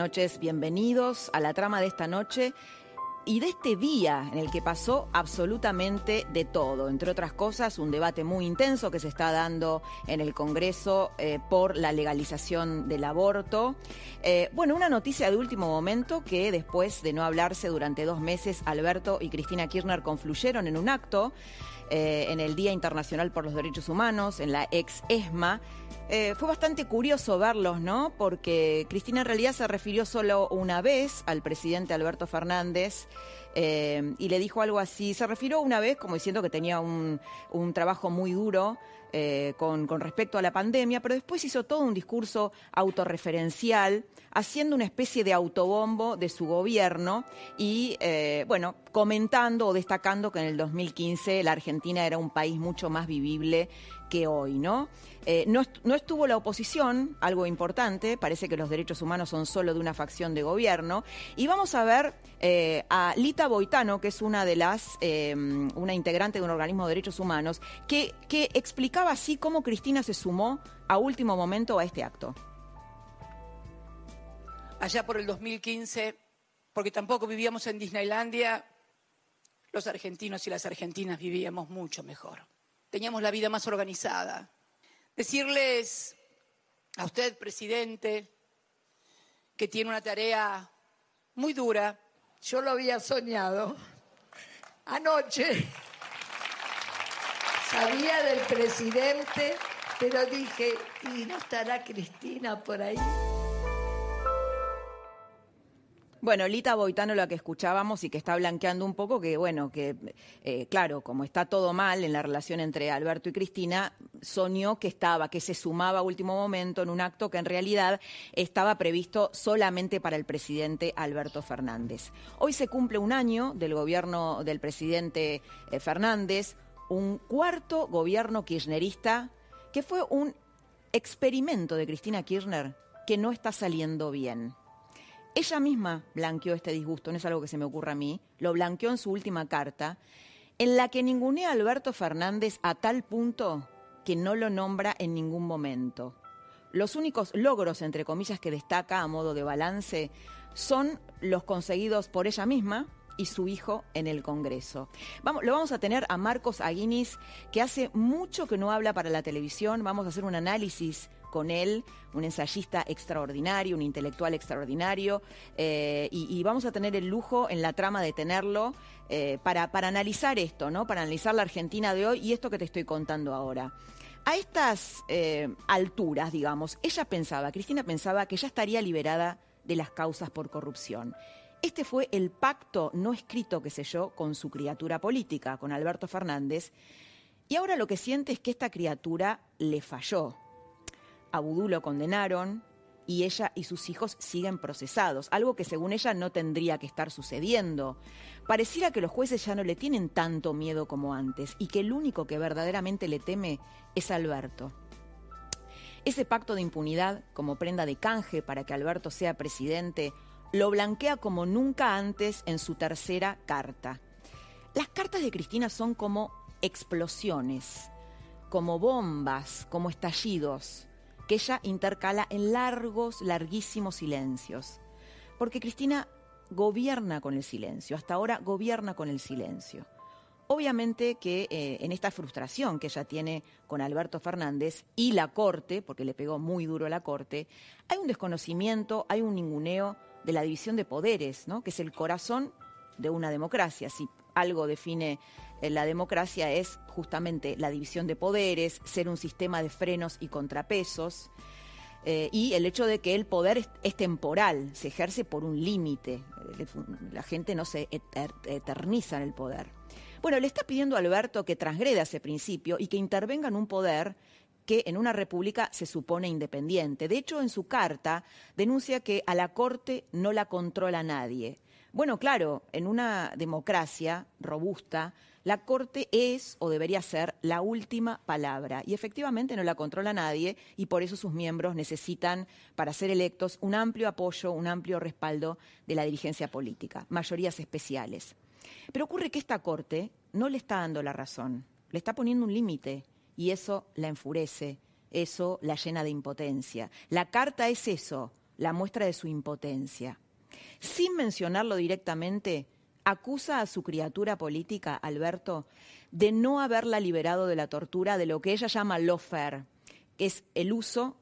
Noches, bienvenidos a la trama de esta noche y de este día en el que pasó absolutamente de todo, entre otras cosas un debate muy intenso que se está dando en el Congreso eh, por la legalización del aborto. Eh, bueno, una noticia de último momento que después de no hablarse durante dos meses, Alberto y Cristina Kirchner confluyeron en un acto eh, en el Día Internacional por los Derechos Humanos, en la ex ESMA. Eh, fue bastante curioso verlos, ¿no? Porque Cristina en realidad se refirió solo una vez al presidente Alberto Fernández. Eh, y le dijo algo así, se refirió una vez como diciendo que tenía un, un trabajo muy duro eh, con, respecto a la pandemia, pero después hizo todo un discurso autorreferencial, haciendo una especie de autobombo de su gobierno y, bueno, comentando o destacando que en el 2015 la Argentina era un país mucho más vivible que hoy, ¿no? Eh, ¿no? estuvo la oposición, algo importante, parece que los derechos humanos son solo de una facción de gobierno, y vamos a ver eh, a Lita Boitano, que es una de las, eh, una integrante de un organismo de derechos humanos, que explicaba así cómo Cristina se sumó a último momento a este acto. Allá por el 2015, porque tampoco vivíamos en Disneylandia, los argentinos y las argentinas vivíamos mucho mejor teníamos la vida más organizada. Decirles a usted, presidente, que tiene una tarea muy dura. Yo lo había soñado anoche. Sabía del presidente, pero dije, ¿y no estará Cristina por ahí? Bueno, Lita Boitano, la que escuchábamos y que está blanqueando un poco, que bueno, que eh, claro, como está todo mal en la relación entre Alberto y Cristina, soñó que estaba, que se sumaba a último momento en un acto que en realidad estaba previsto solamente para el presidente Alberto Fernández. Hoy se cumple un año del gobierno del presidente eh, Fernández, un cuarto gobierno kirchnerista que fue un experimento de Cristina Kirchner que no está saliendo bien. Ella misma blanqueó este disgusto, no es algo que se me ocurra a mí, lo blanqueó en su última carta, en la que ningunea a Alberto Fernández a tal punto que no lo nombra en ningún momento. Los únicos logros, entre comillas, que destaca a modo de balance son los conseguidos por ella misma y su hijo en el Congreso. Lo vamos a tener a Marcos Aguinis, que hace mucho que no habla para la televisión. Vamos a hacer un análisis con él, un ensayista extraordinario, un intelectual extraordinario, eh, y, vamos a tener el lujo en la trama de tenerlo eh, para, analizar esto, ¿no? Para analizar la Argentina de hoy y esto que te estoy contando ahora. A estas eh, alturas, digamos, ella pensaba, Cristina pensaba que ya estaría liberada de las causas por corrupción. Este fue el pacto no escrito que selló con su criatura política, con Alberto Fernández, y ahora lo que siente es que esta criatura le falló, a lo condenaron y ella y sus hijos siguen procesados, algo que según ella no tendría que estar sucediendo. Pareciera que los jueces ya no le tienen tanto miedo como antes y que el único que verdaderamente le teme es Alberto. Ese pacto de impunidad como prenda de canje para que Alberto sea presidente lo blanquea como nunca antes en su tercera carta. Las cartas de Cristina son como explosiones, como bombas, como estallidos que ella intercala en largos, larguísimos silencios. Porque Cristina gobierna con el silencio, hasta ahora gobierna con el silencio. Obviamente que eh, en esta frustración que ella tiene con Alberto Fernández y la Corte, porque le pegó muy duro a la Corte, hay un desconocimiento, hay un ninguneo de la división de poderes, ¿no? que es el corazón de una democracia. Si algo define la democracia es justamente la división de poderes, ser un sistema de frenos y contrapesos. Eh, y el hecho de que el poder es, es temporal, se ejerce por un límite, la gente no se eterniza en el poder. Bueno, le está pidiendo a Alberto que transgreda ese principio y que intervenga en un poder que en una república se supone independiente. De hecho, en su carta denuncia que a la Corte no la controla nadie. Bueno, claro, en una democracia robusta, la Corte es o debería ser la última palabra y efectivamente no la controla nadie y por eso sus miembros necesitan, para ser electos, un amplio apoyo, un amplio respaldo de la dirigencia política, mayorías especiales. Pero ocurre que esta Corte no le está dando la razón, le está poniendo un límite y eso la enfurece, eso la llena de impotencia. La carta es eso, la muestra de su impotencia. Sin mencionarlo directamente, acusa a su criatura política, Alberto, de no haberla liberado de la tortura de lo que ella llama lawfare, que es el uso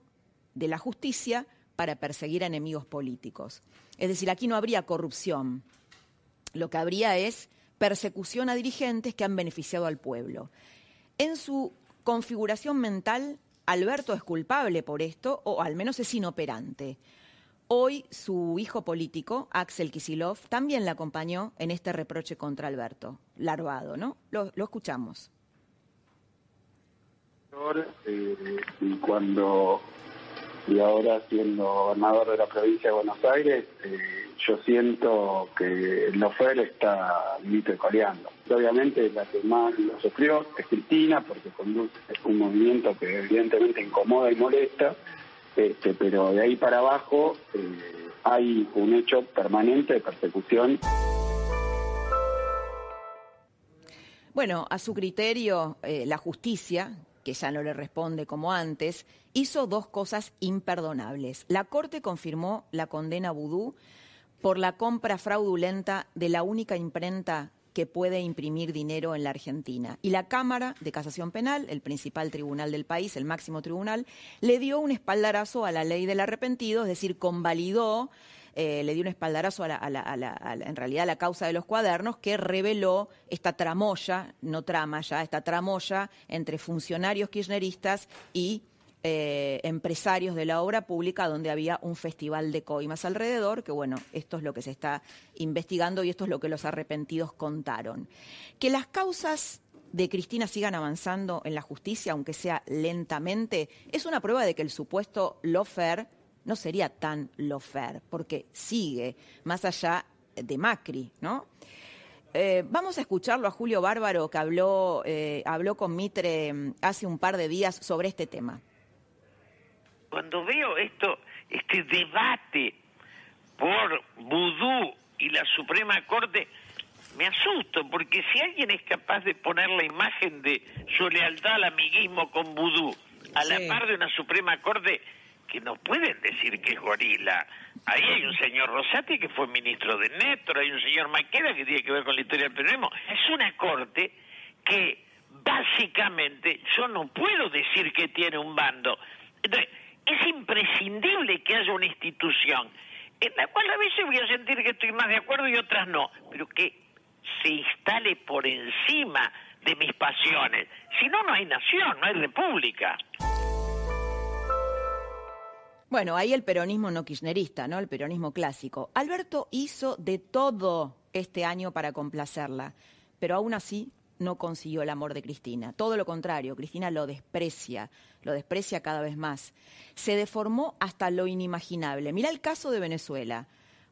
de la justicia para perseguir a enemigos políticos. Es decir, aquí no habría corrupción. Lo que habría es persecución a dirigentes que han beneficiado al pueblo. En su configuración mental, Alberto es culpable por esto, o al menos es inoperante. Hoy su hijo político, Axel Kisilov, también le acompañó en este reproche contra Alberto, larvado, ¿no? Lo, escuchamos. Eh, y cuando, y ahora siendo gobernador de la provincia de Buenos Aires, eh, yo siento que el Lofer está coleando. Obviamente la que más lo sufrió es Cristina, porque conduce un movimiento que evidentemente incomoda y molesta, este, pero de ahí para abajo eh, hay un hecho permanente de persecución. Bueno, a su criterio, eh, la justicia, que ya no le responde como antes, hizo dos cosas imperdonables. La Corte confirmó la condena Vudú por la compra fraudulenta de la única imprenta que puede imprimir dinero en la Argentina. Y la Cámara de Casación Penal, el principal tribunal del país, el máximo tribunal, le dio un espaldarazo a la ley del arrepentido, es decir, convalidó eh, le dio un espaldarazo a la, en realidad a la causa de los cuadernos que reveló esta tramoya, no trama ya, esta tramoya entre funcionarios kirchneristas y eh, empresarios de la obra pública donde había un festival de coimas alrededor, que bueno, esto es lo que se está investigando y esto es lo que los arrepentidos contaron. Que las causas de Cristina sigan avanzando en la justicia, aunque sea lentamente, es una prueba de que el supuesto lofer no sería tan lofer, porque sigue más allá de Macri, ¿no? Eh, vamos a escucharlo a Julio Bárbaro, que habló, eh, habló con Mitre mm, hace un par de días sobre este tema cuando veo esto, este debate por vudú y la Suprema Corte, me asusto, porque si alguien es capaz de poner la imagen de su lealtad al amiguismo con vudú a la par de una Suprema Corte, que no pueden decir que es gorila. Ahí hay un señor Rosati que fue ministro de Netro, hay un señor Maqueda que tiene que ver con la historia del periodismo. Es una corte que básicamente yo no puedo decir que tiene un bando. Entonces, es imprescindible que haya una institución en la cual a veces voy a sentir que estoy más de acuerdo y otras no, pero que se instale por encima de mis pasiones. Si no, no hay nación, no hay república. Bueno, ahí el peronismo no kirchnerista, ¿no? El peronismo clásico. Alberto hizo de todo este año para complacerla, pero aún así no consiguió el amor de Cristina. Todo lo contrario, Cristina lo desprecia, lo desprecia cada vez más. Se deformó hasta lo inimaginable. Mira el caso de Venezuela.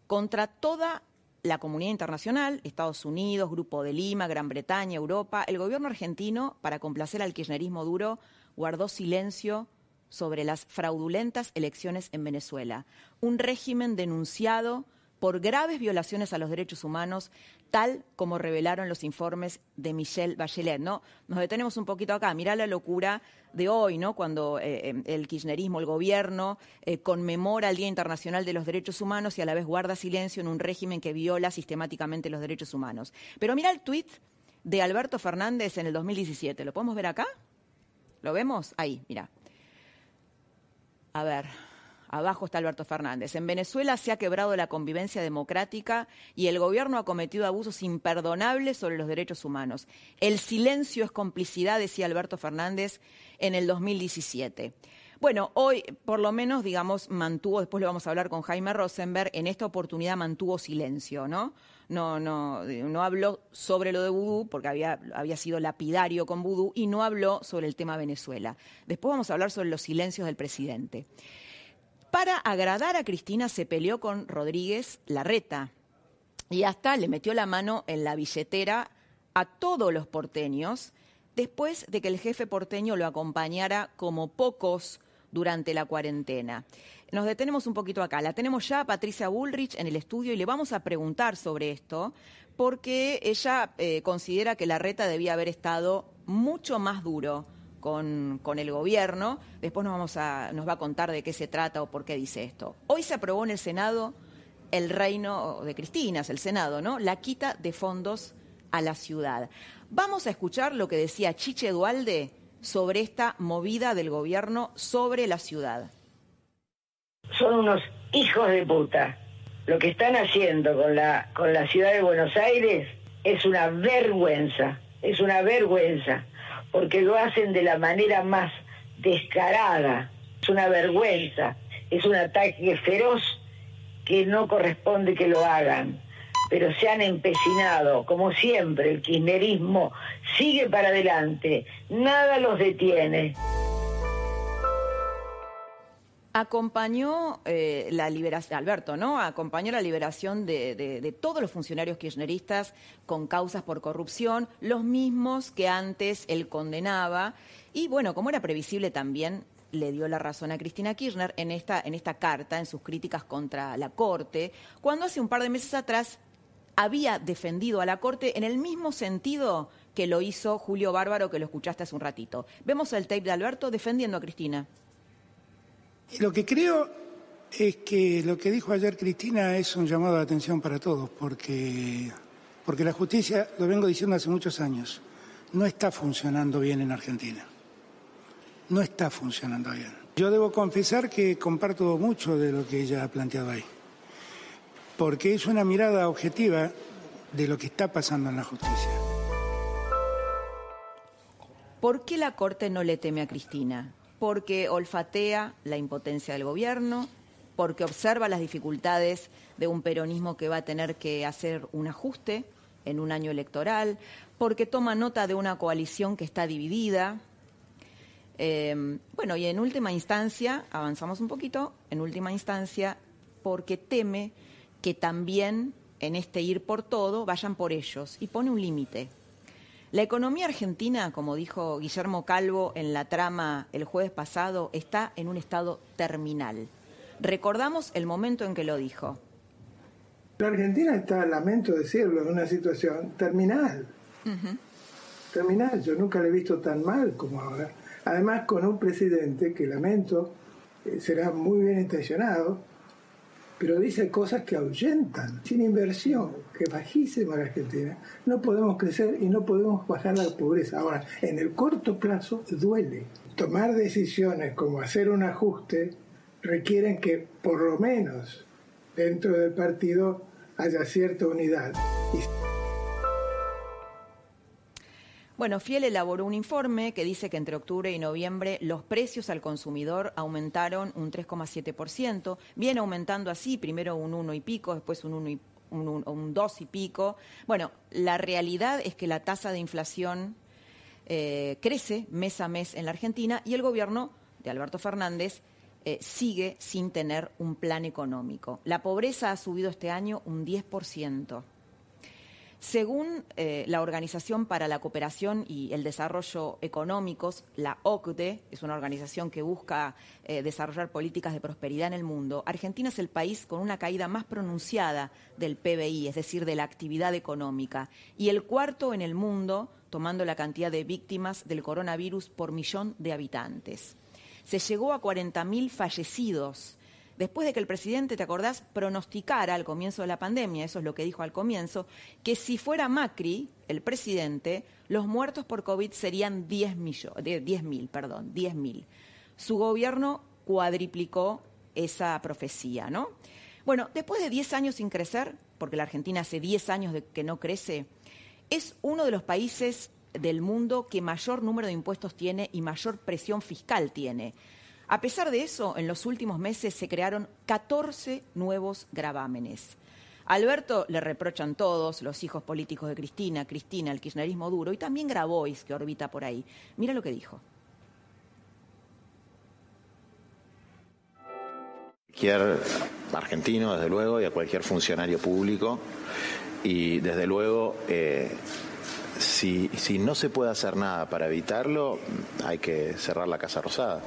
Contra toda la comunidad internacional, Estados Unidos, Grupo de Lima, Gran Bretaña, Europa, el gobierno argentino, para complacer al kirchnerismo duro, guardó silencio sobre las fraudulentas elecciones en Venezuela. Un régimen denunciado por graves violaciones a los derechos humanos, tal como revelaron los informes de Michelle Bachelet. ¿no? Nos detenemos un poquito acá. Mirá la locura de hoy, ¿no? cuando eh, eh, el kirchnerismo, el gobierno, eh, conmemora el Día Internacional de los Derechos Humanos y a la vez guarda silencio en un régimen que viola sistemáticamente los derechos humanos. Pero mira el tuit de Alberto Fernández en el 2017. ¿Lo podemos ver acá? ¿Lo vemos? Ahí, mira. A ver, Abajo está Alberto Fernández. En Venezuela se ha quebrado la convivencia democrática y el gobierno ha cometido abusos imperdonables sobre los derechos humanos. El silencio es complicidad, decía Alberto Fernández en el 2017. Bueno, hoy por lo menos, digamos, mantuvo, después lo vamos a hablar con Jaime Rosenberg, en esta oportunidad mantuvo silencio, ¿no? no, no, no habló sobre lo de vudú, porque había, había sido lapidario con vudú, y no habló sobre el tema Venezuela. Después vamos a hablar sobre los silencios del presidente. Para agradar a Cristina se peleó con Rodríguez Larreta y hasta le metió la mano en la billetera a todos los porteños después de que el jefe porteño lo acompañara como pocos durante la cuarentena. Nos detenemos un poquito acá. La tenemos ya a Patricia Bullrich en el estudio y le vamos a preguntar sobre esto, porque ella eh, considera que la reta debía haber estado mucho más duro con, el gobierno. Después nos, vamos a, nos va a contar de qué se trata o por qué dice esto. Hoy se aprobó en el Senado el reino de Cristina, es el Senado, ¿no? La quita de fondos a la ciudad. Vamos a escuchar lo que decía Chiche Dualde sobre esta movida del gobierno sobre la ciudad. Son unos hijos de puta. Lo que están haciendo con la, con la ciudad de Buenos Aires es una vergüenza, es una vergüenza, porque lo hacen de la manera más descarada, es una vergüenza, es un ataque feroz que no corresponde que lo hagan pero se han empecinado, como siempre, el kirchnerismo sigue para adelante, nada los detiene. Acompañó eh, la liberación, Alberto, ¿no? Acompañó la liberación de, de, todos los funcionarios kirchneristas con causas por corrupción, los mismos que antes él condenaba. Y bueno, como era previsible también, le dio la razón a Cristina Kirchner en esta, en esta carta, en sus críticas contra la Corte, cuando hace un par de meses atrás había defendido a la Corte en el mismo sentido que lo hizo Julio Bárbaro, que lo escuchaste hace un ratito. Vemos el tape de Alberto defendiendo a Cristina. Lo que creo es que lo que dijo ayer Cristina es un llamado de atención para todos, porque, porque la justicia, lo vengo diciendo hace muchos años, no está funcionando bien en Argentina. No está funcionando bien. Yo debo confesar que comparto mucho de lo que ella ha planteado ahí porque es una mirada objetiva de lo que está pasando en la justicia. ¿Por qué la Corte no le teme a Cristina? Porque olfatea la impotencia del gobierno, porque observa las dificultades de un peronismo que va a tener que hacer un ajuste en un año electoral, porque toma nota de una coalición que está dividida. Eh, bueno, y en última instancia, avanzamos un poquito, en última instancia, porque teme que también en este ir por todo vayan por ellos y pone un límite. La economía argentina, como dijo Guillermo Calvo en la trama el jueves pasado, está en un estado terminal. Recordamos el momento en que lo dijo. La Argentina está, lamento decirlo, en una situación terminal. Terminal, yo nunca la he visto tan mal como ahora. Además, con un presidente que lamento eh, será muy bien intencionado, pero dice cosas que ahuyentan. Sin inversión, que es bajísima la Argentina, no podemos crecer y no podemos bajar la pobreza. Ahora, en el corto plazo duele. Tomar decisiones como hacer un ajuste requieren que por lo menos dentro del partido haya cierta unidad. Bueno, Fiel elaboró un informe que dice que entre octubre y noviembre los precios al consumidor aumentaron un 3,7%, viene aumentando así, primero un 1 y pico, después un 1 y un, 2 y pico. Bueno, la realidad es que la tasa de inflación eh, crece mes a mes en la Argentina y el gobierno de Alberto Fernández eh, sigue sin tener un plan económico. La pobreza ha subido este año un 10%. Según eh, la Organización para la Cooperación y el Desarrollo Económicos, la OCDE, es una organización que busca eh, desarrollar políticas de prosperidad en el mundo, Argentina es el país con una caída más pronunciada del PBI, es decir, de la actividad económica, y el cuarto en el mundo, tomando la cantidad de víctimas del coronavirus por millón de habitantes. Se llegó a 40.000 fallecidos después de que el presidente, ¿te acordás?, pronosticara al comienzo de la pandemia, eso es lo que dijo al comienzo, que si fuera Macri, el presidente, los muertos por COVID serían 10.000, perdón, 10.000. Su gobierno cuadriplicó esa profecía, ¿no? Bueno, después de 10 años sin crecer, porque la Argentina hace 10 años de que no crece, es uno de los países del mundo que mayor número de impuestos tiene y mayor presión fiscal tiene. A pesar de eso, en los últimos meses se crearon 14 nuevos gravámenes. Alberto le reprochan todos, los hijos políticos de Cristina, Cristina, el kirchnerismo duro, y también Grabois, que orbita por ahí. Mira lo que dijo. Cualquier argentino, desde luego, y a cualquier funcionario público, y desde luego, eh, si, si no se puede hacer nada para evitarlo, hay que cerrar la Casa Rosada.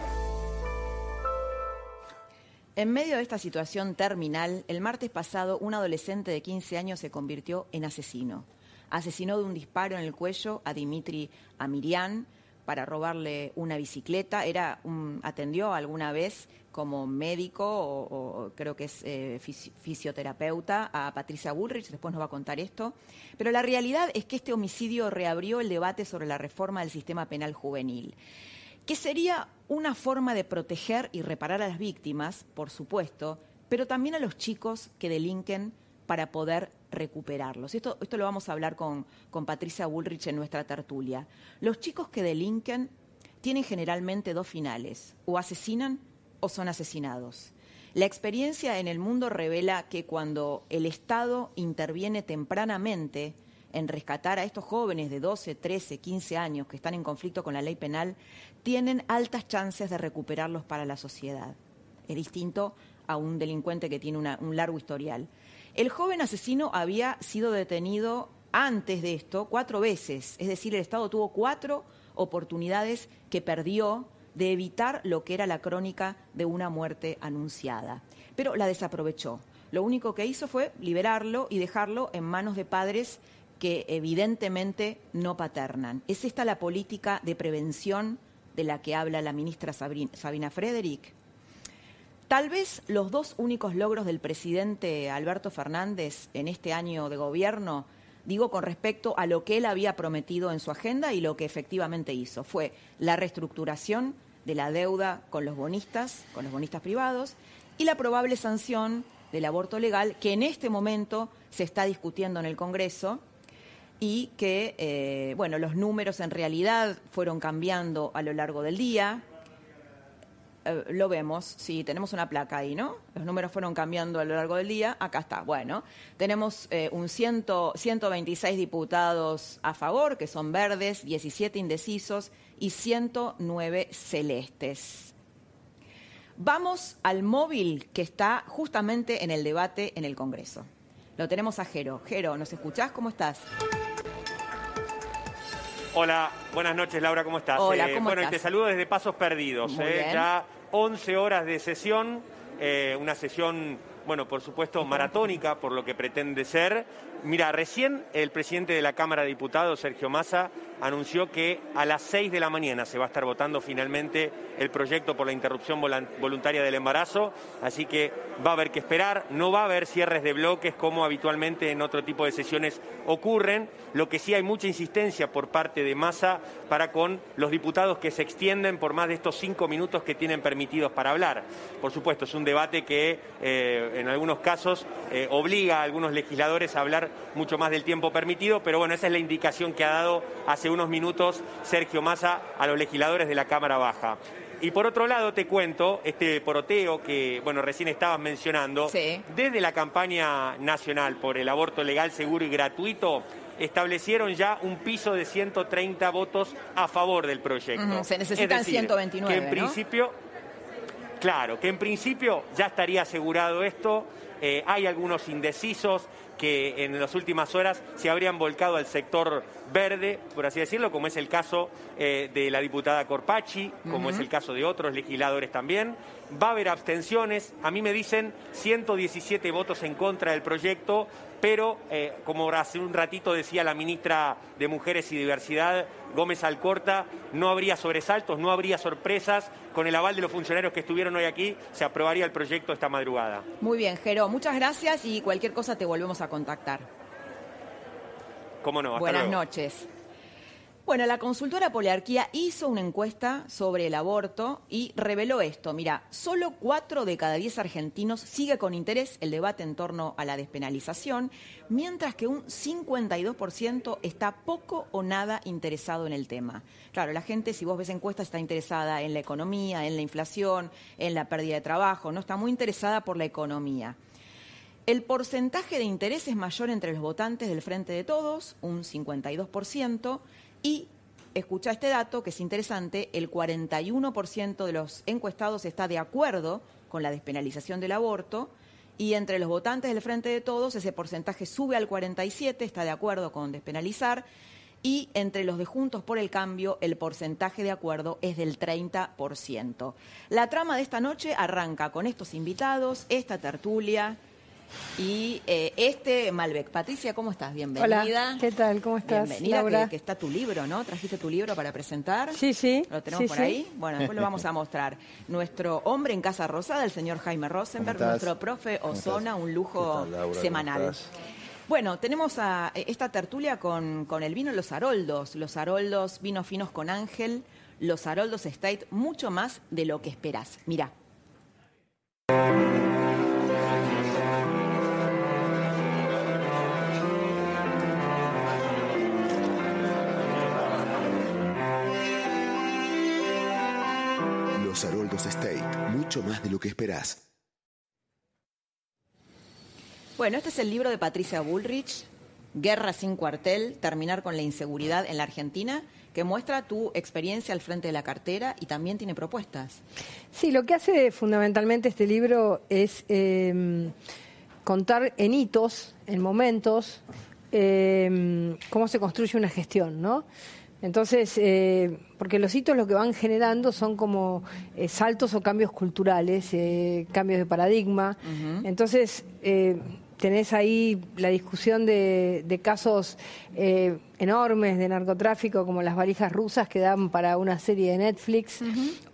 En medio de esta situación terminal, el martes pasado un adolescente de 15 años se convirtió en asesino. Asesinó de un disparo en el cuello a Dimitri Amirian para robarle una bicicleta. Era atendió alguna vez como médico o, creo que es eh, fisioterapeuta a Patricia Bullrich, después nos va a contar esto. Pero la realidad es que este homicidio reabrió el debate sobre la reforma del sistema penal juvenil que sería una forma de proteger y reparar a las víctimas, por supuesto, pero también a los chicos que delinquen para poder recuperarlos. Esto, esto lo vamos a hablar con, con Patricia Bullrich en nuestra tertulia. Los chicos que delinquen tienen generalmente dos finales, o asesinan o son asesinados. La experiencia en el mundo revela que cuando el Estado interviene tempranamente, en rescatar a estos jóvenes de 12, 13, 15 años que están en conflicto con la ley penal, tienen altas chances de recuperarlos para la sociedad. Es distinto a un delincuente que tiene un largo historial. El joven asesino había sido detenido antes de esto cuatro veces, es decir, el Estado tuvo cuatro oportunidades que perdió de evitar lo que era la crónica de una muerte anunciada, pero la desaprovechó. Lo único que hizo fue liberarlo y dejarlo en manos de padres que evidentemente no paternan. ¿Es esta la política de prevención de la que habla la ministra Sabina Frederick? Tal vez los dos únicos logros del presidente Alberto Fernández en este año de gobierno, digo con respecto a lo que él había prometido en su agenda y lo que efectivamente hizo, fue la reestructuración de la deuda con los bonistas, con los bonistas privados, y la probable sanción del aborto legal que en este momento se está discutiendo en el Congreso y que, eh, bueno, los números en realidad fueron cambiando a lo largo del día. Eh, lo vemos, sí, tenemos una placa ahí, ¿no? Los números fueron cambiando a lo largo del día. Acá está, bueno. Tenemos eh, un 126 diputados a favor, que son verdes, 17 indecisos y 109 celestes. Vamos al móvil que está justamente en el debate en el Congreso. Lo tenemos a Jero. Jero, ¿nos escuchás? ¿Cómo estás? Hola, buenas noches Laura, ¿cómo estás? Hola, ¿cómo bueno, y te saludo desde Pasos Perdidos. ¿eh? Ya 11 horas de sesión, eh, una sesión, bueno, por supuesto, maratónica por lo que pretende ser. Mira, recién el presidente de la Cámara de Diputados, Sergio Massa, anunció que a las 6 de la mañana se va a estar votando finalmente el proyecto por la interrupción voluntaria del embarazo, así que va a haber que esperar, no va a haber cierres de bloques como habitualmente en otro tipo de sesiones ocurren, lo que sí hay mucha insistencia por parte de Massa para con los diputados que se extienden por más de estos cinco minutos que tienen permitidos para hablar. Por supuesto, es un debate que eh, en algunos casos eh, obliga a algunos legisladores a hablar mucho más del tiempo permitido, pero bueno, esa es la indicación que ha dado hace unos minutos Sergio Massa a los legisladores de la Cámara Baja. Y por otro lado te cuento este poroteo que, bueno, recién estabas mencionando, desde la campaña nacional por el aborto legal, seguro y gratuito, establecieron ya un piso de 130 votos a favor del proyecto. Se necesitan 129. Que en principio, claro, que en principio ya estaría asegurado esto. Eh, hay algunos indecisos, que en las últimas horas se habrían volcado al sector verde, por así decirlo, como es el caso eh, de la diputada Corpachi, como es el caso de otros legisladores también. Va a haber abstenciones, a mí me dicen 117 votos en contra del proyecto, pero eh, como hace un ratito decía la ministra de Mujeres y Diversidad, Gómez Alcorta, no habría sobresaltos, no habría sorpresas. Con el aval de los funcionarios que estuvieron hoy aquí, se aprobaría el proyecto esta madrugada. Muy bien, Jero, muchas gracias y cualquier cosa te volvemos a contactar. ¿Cómo no? Buenas noches. Bueno, la consultora Poliarquía hizo una encuesta sobre el aborto y reveló esto. Mira, solo cuatro de cada diez argentinos sigue con interés el debate en torno a la despenalización, mientras que un 52% está poco o nada interesado en el tema. Claro, la gente, si vos ves encuestas, está interesada en la economía, en la inflación, en la pérdida de trabajo, no está muy interesada por la economía. El porcentaje de interés es mayor entre los votantes del Frente de Todos, un 52%, y, escucha este dato que es interesante, el 41% de los encuestados está de acuerdo con la despenalización del aborto, y entre los votantes del Frente de Todos ese porcentaje sube al 47%, está de acuerdo con despenalizar, y entre los de Juntos por el Cambio el porcentaje de acuerdo es del 30%. La trama de esta noche arranca con estos invitados, esta tertulia y eh, este Malbec. Patricia, ¿cómo estás? Bienvenida. Hola, ¿qué tal? ¿Cómo estás? Bienvenida, Que, está tu libro, ¿no? ¿Trajiste tu libro para presentar? Sí, sí. ¿Lo tenemos por ahí? Bueno, después lo vamos a mostrar. Nuestro hombre en Casa Rosada, el señor Jaime Rosenberg, nuestro profe Osona, un lujo semanal. Bueno, tenemos a eh, esta tertulia con, con el vino Los Haroldos. Los Haroldos, vinos finos con Ángel. Los Haroldos State, mucho más de lo que esperás. Mira. Los Haroldos State, mucho más de lo que esperás. Bueno, este es el libro de Patricia Bullrich, Guerra sin cuartel, terminar con la inseguridad en la Argentina, que muestra tu experiencia al frente de la cartera y también tiene propuestas. Sí, lo que hace fundamentalmente este libro es em, contar en hitos, en momentos, em, cómo se construye una gestión, ¿no? Entonces, eh, porque los hitos lo que van generando son como eh, saltos o cambios culturales, eh, cambios de paradigma. Entonces, tenés ahí la discusión de, casos eh, enormes de narcotráfico como las valijas rusas que dan para una serie de Netflix.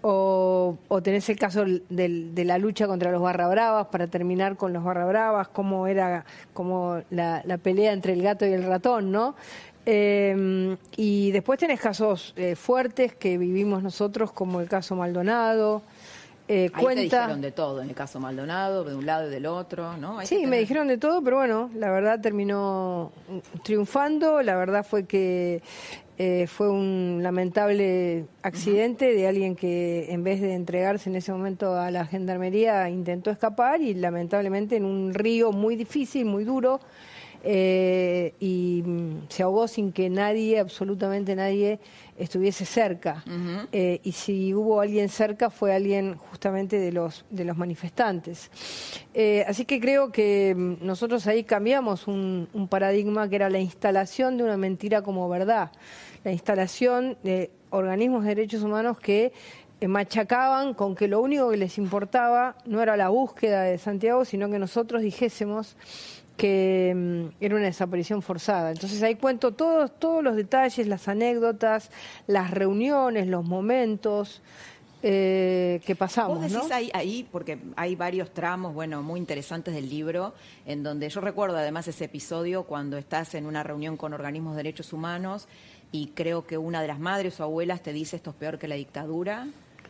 O, tenés el caso de la lucha contra los barra bravas para terminar con los barra bravas cómo era como la, pelea entre el gato y el ratón no eh, y después tenés casos eh, fuertes que vivimos nosotros como el caso Maldonado eh, Ahí cuenta... te dijeron de todo, en el caso Maldonado, de un lado y del otro, ¿no? sí, me dijeron de todo, pero bueno, la verdad terminó triunfando. La verdad fue que eh, fue un lamentable accidente de alguien que en vez de entregarse en ese momento a la gendarmería intentó escapar y lamentablemente en un río muy difícil, muy duro, eh, y mm, se ahogó sin que nadie, absolutamente nadie, estuviese cerca. Eh, y si hubo alguien cerca fue alguien justamente de los, de los manifestantes. Eh, así que creo que mm, nosotros ahí cambiamos un, un paradigma que era la instalación de una mentira como verdad, la instalación de organismos de derechos humanos que machacaban con que lo único que les importaba no era la búsqueda de Santiago, sino que nosotros dijésemos que mm, era una desaparición forzada. Entonces ahí cuento todos, todos los detalles, las anécdotas, las reuniones, los momentos eh, que pasamos. Vos decís ahí, ahí, porque hay varios tramos, bueno, muy interesantes del libro, en donde yo recuerdo además ese episodio cuando estás en una reunión con organismos de derechos humanos y creo que una de las madres o abuelas te dice esto es peor que la dictadura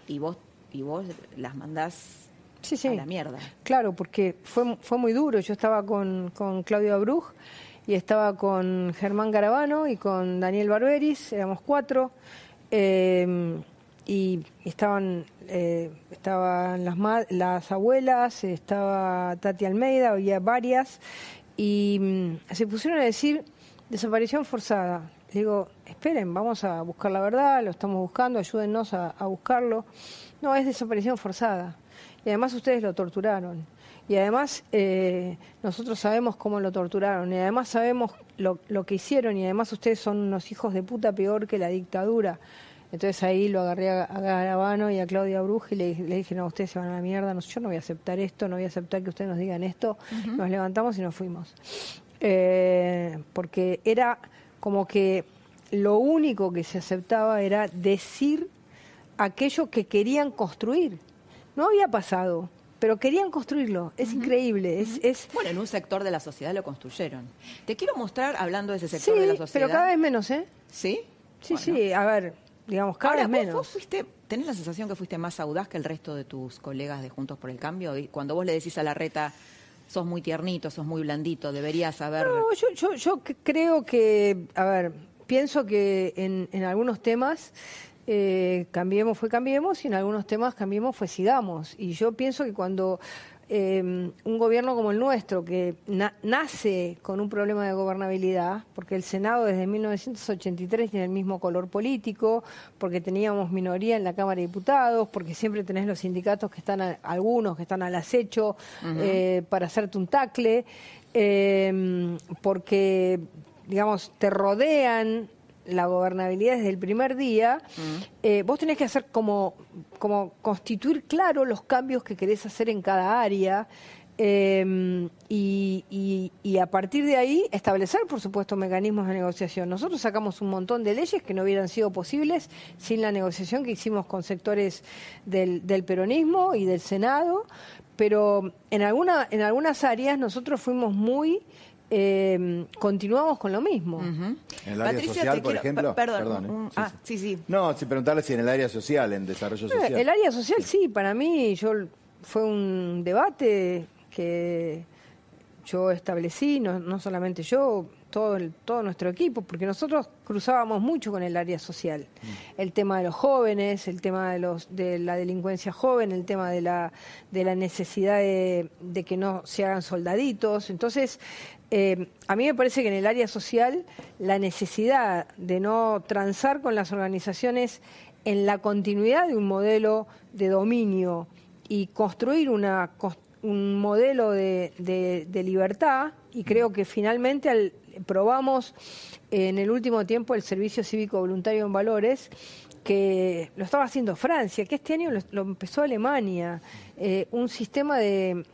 y vos, y vos las mandás sí, sí. a la mierda. Claro, porque fue, fue muy duro. Yo estaba con, con Claudio Abruj y estaba con Germán Garabano y con Daniel Barberis, éramos cuatro. Eh, y estaban eh, estaban las las abuelas, estaba Tati Almeida, había varias y mm, se pusieron a decir desaparición forzada. digo, esperen, vamos a buscar la verdad, lo estamos buscando, ayúdennos a, a buscarlo. No, es desaparición forzada y además ustedes lo torturaron. Y además eh, nosotros sabemos cómo lo torturaron y además sabemos lo, que hicieron y además ustedes son unos hijos de puta peor que la dictadura. Entonces ahí lo agarré a, Garabano y a Claudia Bruj y le, dije, no, ustedes se van a la mierda, no, yo no voy a aceptar esto, no voy a aceptar que ustedes nos digan esto. Nos levantamos y nos fuimos. Eh, porque era como que lo único que se aceptaba era decir aquello que querían construir. No había pasado, pero querían construirlo. Es increíble. Es, Bueno, en un sector de la sociedad lo construyeron. Te quiero mostrar, hablando de ese sector de la sociedad. pero cada vez menos, ¿eh? ¿Sí? Sí, sí, a ver, digamos, cada vez menos. Vos fuiste, ¿Tenés la sensación que fuiste más audaz que el resto de tus colegas de Juntos por el Cambio? Y cuando vos le decís a la reta, sos muy tiernito, sos muy blandito, deberías saber... No, yo, yo, yo creo que, a ver, pienso que en, en algunos temas eh, cambiemos fue cambiemos y en algunos temas cambiemos fue sigamos. Y yo pienso que cuando Em, un gobierno como el nuestro, que nace con un problema de gobernabilidad, porque el Senado desde 1983 tiene el mismo color político, porque teníamos minoría en la Cámara de Diputados, porque siempre tenés los sindicatos que están, algunos que están al acecho eh, para hacerte un tacle, em, porque, digamos, te rodean la gobernabilidad desde el primer día, mm. eh, vos tenés que hacer como, como constituir claro los cambios que querés hacer en cada área. Em, y, a partir de ahí establecer, por supuesto, mecanismos de negociación. Nosotros sacamos un montón de leyes que no hubieran sido posibles sin la negociación que hicimos con sectores del, del peronismo y del Senado, pero en, alguna, en algunas áreas nosotros fuimos muy eh, continuamos con lo mismo. En el área social, por ejemplo. Perdón. ¿eh? ah, sí. sí, No, si preguntarle si en el área social, en desarrollo social. El área social, sí, para mí yo fue un debate que yo establecí, no, no solamente yo, todo, el, todo nuestro equipo, porque nosotros cruzábamos mucho con el área social. Mm. El tema de los jóvenes, el tema de, los, de la delincuencia joven, el tema de la, de la necesidad de, de que no se hagan soldaditos. Entonces, eh, a mí me parece que en el área social la necesidad de no transar con las organizaciones en la continuidad de un modelo de dominio y construir una, un modelo de, libertad, y creo que finalmente probamos en el último tiempo el Servicio Cívico Voluntario en Valores, que lo estaba haciendo Francia, que este año lo, empezó Alemania, eh, un sistema de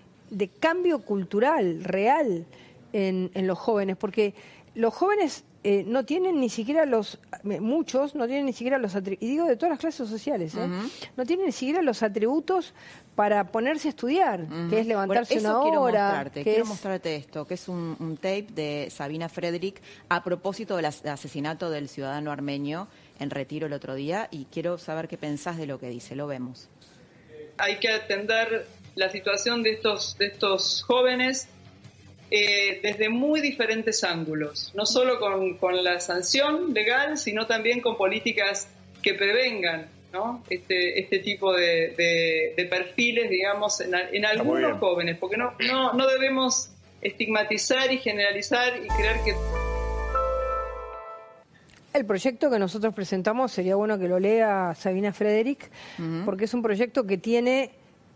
cambio cultural real en, los jóvenes, porque los jóvenes eh, no tienen ni siquiera los, muchos no tienen ni siquiera los atributos, y digo de todas las clases sociales, ¿eh? no tienen ni siquiera los atributos para ponerse a estudiar, que es levantarse una hora. Quiero mostrarte esto, que es un, tape de Sabina Frederick a propósito del asesinato del ciudadano armenio en retiro el otro día, y quiero saber qué pensás de lo que dice, lo vemos. Hay que atender la situación de estos, de estos jóvenes eh, desde muy diferentes ángulos, no solo con, la sanción legal, sino también con políticas que prevengan este, este tipo de, perfiles, digamos, en, algunos jóvenes, porque no, no, no debemos estigmatizar y generalizar y creer que... El proyecto que nosotros presentamos sería bueno que lo lea Sabina Frederick, porque es un proyecto que tiene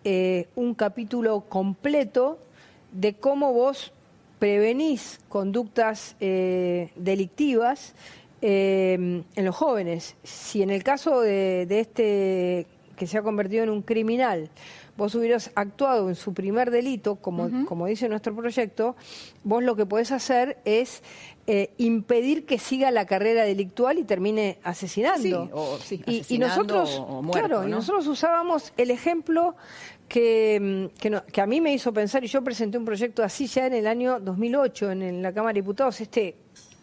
eh, un capítulo completo de cómo vos prevenís conductas eh, delictivas eh, en los jóvenes. Si en el caso de, este que se ha convertido en un criminal, vos hubieras actuado en su primer delito, como, como dice nuestro proyecto, vos lo que podés hacer es eh, impedir que siga la carrera delictual y termine asesinando. Sí, y, nosotros, claro, y nosotros usábamos el ejemplo que, que, a mí me hizo pensar, y yo presenté un proyecto así ya en el año 2008 en, la Cámara de Diputados, este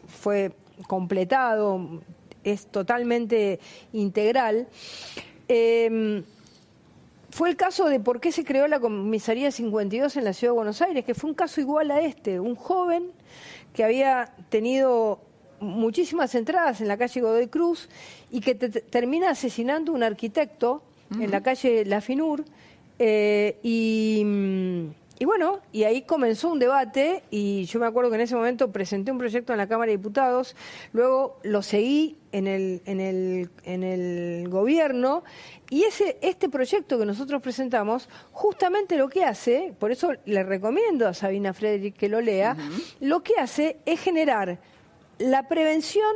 fue completado, es totalmente integral. Em, fue el caso de por qué se creó la comisaría 52 en la ciudad de Buenos Aires, que fue un caso igual a este, un joven que había tenido muchísimas entradas en la calle Godoy Cruz y que termina asesinando un arquitecto en la calle La Finur eh, mm, y, bueno, y ahí comenzó un debate y yo me acuerdo que en ese momento presenté un proyecto en la Cámara de Diputados, luego lo seguí en el, en el, en el gobierno y ese, este proyecto que nosotros presentamos justamente lo que hace, por eso le recomiendo a Sabina Frederick que lo lea, lo que hace es generar la prevención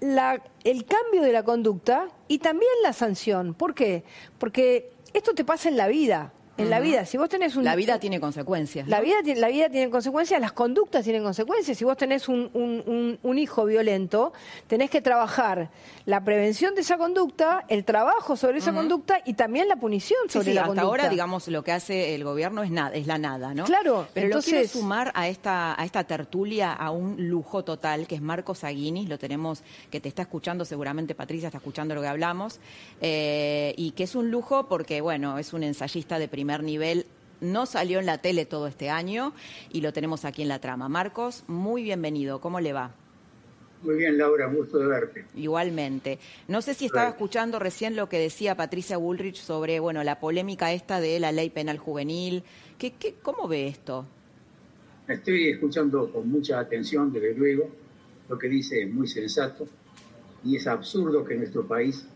la, el cambio de la conducta y también la sanción. ¿Por qué? Porque esto te pasa en la vida en la vida. Si vos tenés un... La vida tiene consecuencias. La, vida, la vida tiene consecuencias, las conductas tienen consecuencias. Si vos tenés un, un, hijo violento, tenés que trabajar la prevención de esa conducta, el trabajo sobre esa conducta y también la punición sobre sí, la hasta conducta. ahora, digamos, lo que hace el gobierno es, nada, es la nada, ¿no? Claro. Pero entonces... lo quiero sumar a esta, a esta tertulia a un lujo total, que es Marcos Aguinis, lo tenemos, que te está escuchando seguramente, Patricia, está escuchando lo que hablamos, eh, y que es un lujo porque, bueno, es un ensayista de primer nivel no salió en la tele todo este año y lo tenemos aquí en la trama. Marcos, muy bienvenido. ¿Cómo le va? Muy bien, Laura, gusto de verte. Igualmente. No sé si estaba escuchando recién lo que decía Patricia Bullrich sobre, bueno, la polémica esta de la ley penal juvenil. ¿Qué, qué, ¿Cómo ve esto? Estoy escuchando con mucha atención, desde luego, lo que dice es muy sensato y es absurdo que nuestro país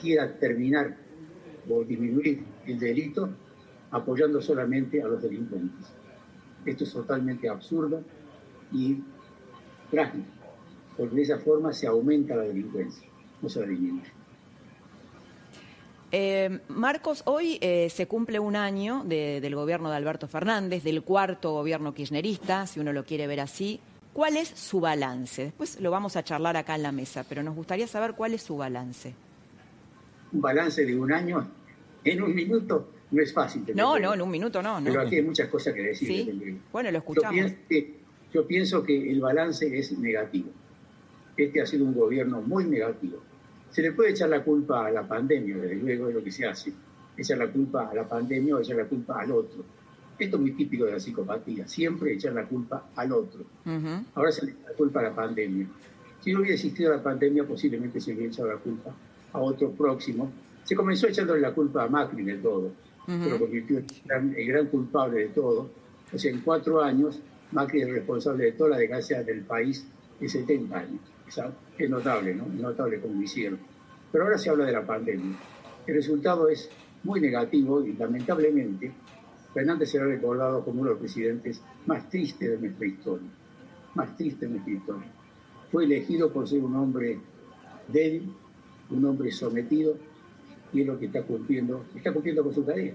quiera terminar o disminuir el delito apoyando solamente a los delincuentes. Esto es totalmente absurdo y trágico porque de esa forma se aumenta la delincuencia, no se disminuye. Eh, Marcos, hoy eh, se cumple un año del gobierno de Alberto Fernández, del cuarto gobierno kirchnerista, si uno lo quiere ver así. ¿Cuál es su balance? Después lo vamos a charlar acá en la mesa, pero nos gustaría saber cuál es su balance. Un balance de un año en un minuto no es fácil. No, no, en un minuto no. Pero aquí hay muchas cosas que decir. ¿Sí? Bueno, lo escuchamos. yo pienso que el balance es negativo este ha sido un gobierno muy negativo. Se le puede echar la culpa a la pandemia, desde luego es lo que se hace. Echar la culpa a la pandemia o echar la culpa al otro. Esto es muy típico de la psicopatía, siempre echar la culpa al otro. Ahora se le echa la culpa a la pandemia. Si no hubiera existido la pandemia, posiblemente se hubiera echado la culpa a otro próximo. Se comenzó echándole la culpa a Macri de todo, pero convirtió en el gran culpable de todo. O sea, en cuatro años, Macri es responsable de toda la desgracia del país de 70 años es notable, ¿no? Es notable como lo hicieron. Pero ahora se habla de la pandemia. El resultado es muy negativo y lamentablemente Fernández será recordado como uno de los presidentes más tristes de nuestra historia. Más triste de nuestra historia. Fue elegido por ser un hombre débil, un hombre sometido, y es lo que está cumpliendo, está cumpliendo con su tarea.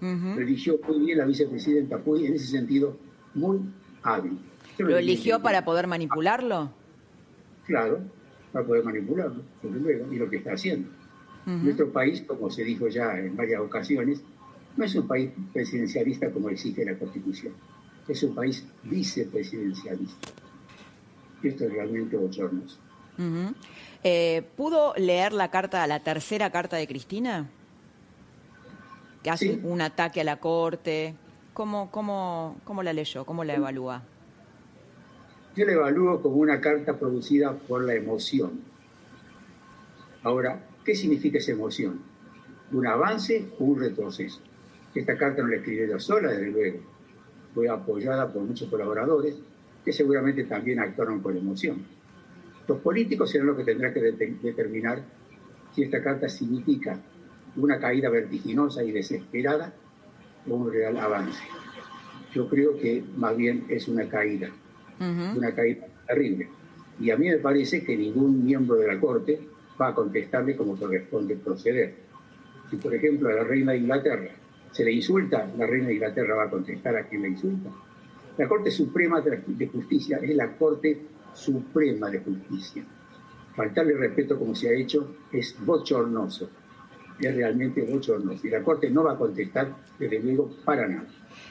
Eligió muy bien la vicepresidenta, fue en ese sentido muy hábil. ¿Lo eligió para poder manipularlo? claro, para poder manipularlo, desde luego, y lo que está haciendo. Nuestro país, como se dijo ya en varias ocasiones, no es un país presidencialista como exige la Constitución, es un país vicepresidencialista. Esto es realmente bochornoso. Eh, ¿Pudo leer la carta, la tercera carta de Cristina? Que hace un ataque a la Corte. ¿Cómo, cómo, ¿Cómo la leyó? ¿Cómo la evalúa? Yo la evalúo como una carta producida por la emoción. Ahora, ¿qué significa esa emoción? ¿Un avance o un retroceso? Esta carta no la escribí yo sola, desde luego. Fue apoyada por muchos colaboradores que seguramente también actuaron por emoción. Los políticos serán los que tendrán que determinar si esta carta significa una caída vertiginosa y desesperada o un real avance. Yo creo que más bien es una caída una caída terrible. Y a mí me parece que ningún miembro de la Corte va a contestarle como corresponde proceder. Si, por ejemplo, a la reina de Inglaterra se le insulta, la reina de Inglaterra va a contestar a quien le insulta. La Corte Suprema de Justicia es la Corte Suprema de Justicia. Faltarle respeto como se ha hecho es bochornoso. Es realmente bochornoso. Y la Corte no va a contestar, desde luego, para nada.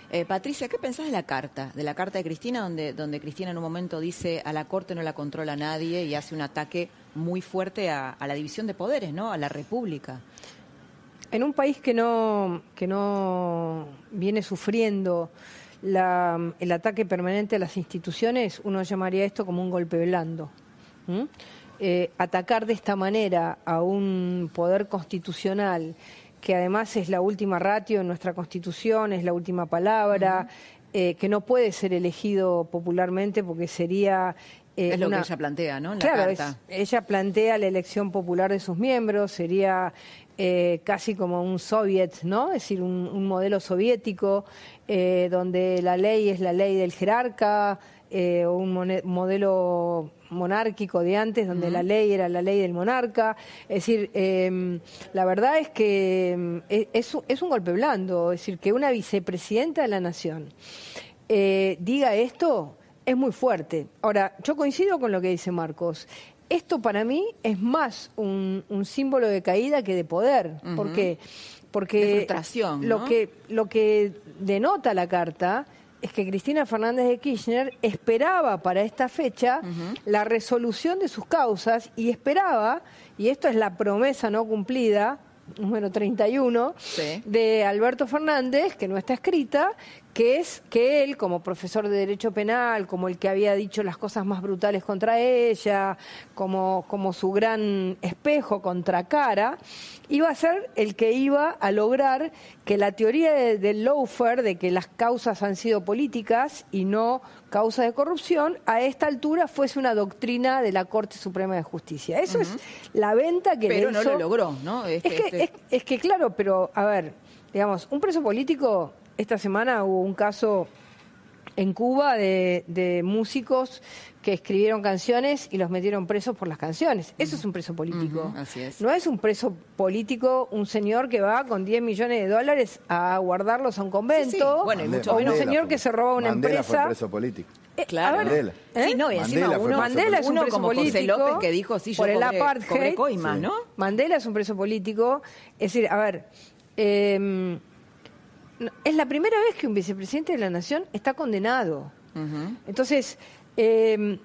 Eh, Patricia, ¿qué pensás de la carta? De la carta de Cristina, donde, donde Cristina en un momento dice a la Corte no la controla nadie y hace un ataque muy fuerte a, la división de poderes, ¿no? A la República. En un país que no, que no viene sufriendo el ataque permanente a las instituciones, uno llamaría esto como un golpe blando. Eh, atacar de esta manera a un poder constitucional que además es la última ratio en nuestra Constitución, es la última palabra, eh, que no puede ser elegido popularmente porque sería... Eh, es lo que ella plantea, ¿no? claro, ella plantea la elección popular de sus miembros, sería eh, casi como un soviet, ¿no? Es decir, un, modelo soviético donde la ley es la ley del jerarca, o un modelo monárquico de antes, donde la ley era la ley del monarca. Es decir, em, la verdad es que em, e, es, es, un golpe blando, es decir, que una vicepresidenta de la nación eh, diga esto es muy fuerte. Ahora, yo coincido con lo que dice Marcos. Esto para mí es más un, símbolo de caída que de poder. ¿Por qué? Porque lo, que, lo que denota la carta es que Cristina Fernández de Kirchner esperaba para esta fecha la resolución de sus causas y esperaba, y esto es la promesa no cumplida, número 31, de Alberto Fernández, que no está escrita, que es que él, como profesor de Derecho Penal, como el que había dicho las cosas más brutales contra ella, como, como su gran espejo contra cara, iba a ser el que iba a lograr que la teoría del lawfare, de que las causas han sido políticas y no causas de corrupción, a esta altura fuese una doctrina de la Corte Suprema de Justicia. Eso es la venta que pero no lo logró, ¿no? es, que, este es que claro, pero a ver, digamos, un preso político, esta semana hubo un caso en Cuba de, músicos que escribieron canciones y los metieron presos por las canciones. Eso es un preso político. así es. No es un preso político un señor que va con 10 millones de dólares a guardarlos a un convento. Bueno, y mucho o un señor que se roba una Mandela empresa. Fue preso político. Eh, claro. Mandela. ¿Eh? Sí, no, y encima Mandela uno, Mandela es un preso como político José López que dijo, sí, yo por el cobré, apartheid. cobré Sí. ¿no? Mandela es un preso político. Es decir, a ver, eh, no, es la primera vez que un vicepresidente de la Nación está condenado. Entonces, eh,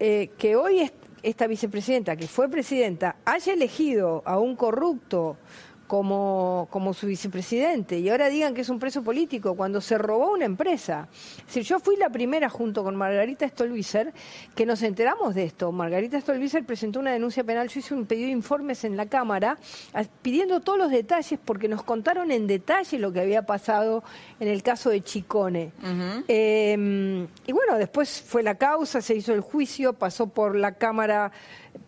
eh, que hoy est- esta vicepresidenta, que fue presidenta, haya elegido a un corrupto como, como su vicepresidente y ahora digan que es un preso político cuando se robó una empresa. Es decir, yo fui la primera junto con Margarita Stolbizer que nos enteramos de esto. Margarita Stolbizer presentó una denuncia penal, yo hice un pedido de informes en la Cámara pidiendo todos los detalles porque nos contaron en detalle lo que había pasado en el caso de Chicone. Eh, y bueno, después fue la causa, se hizo el juicio, pasó por la Cámara,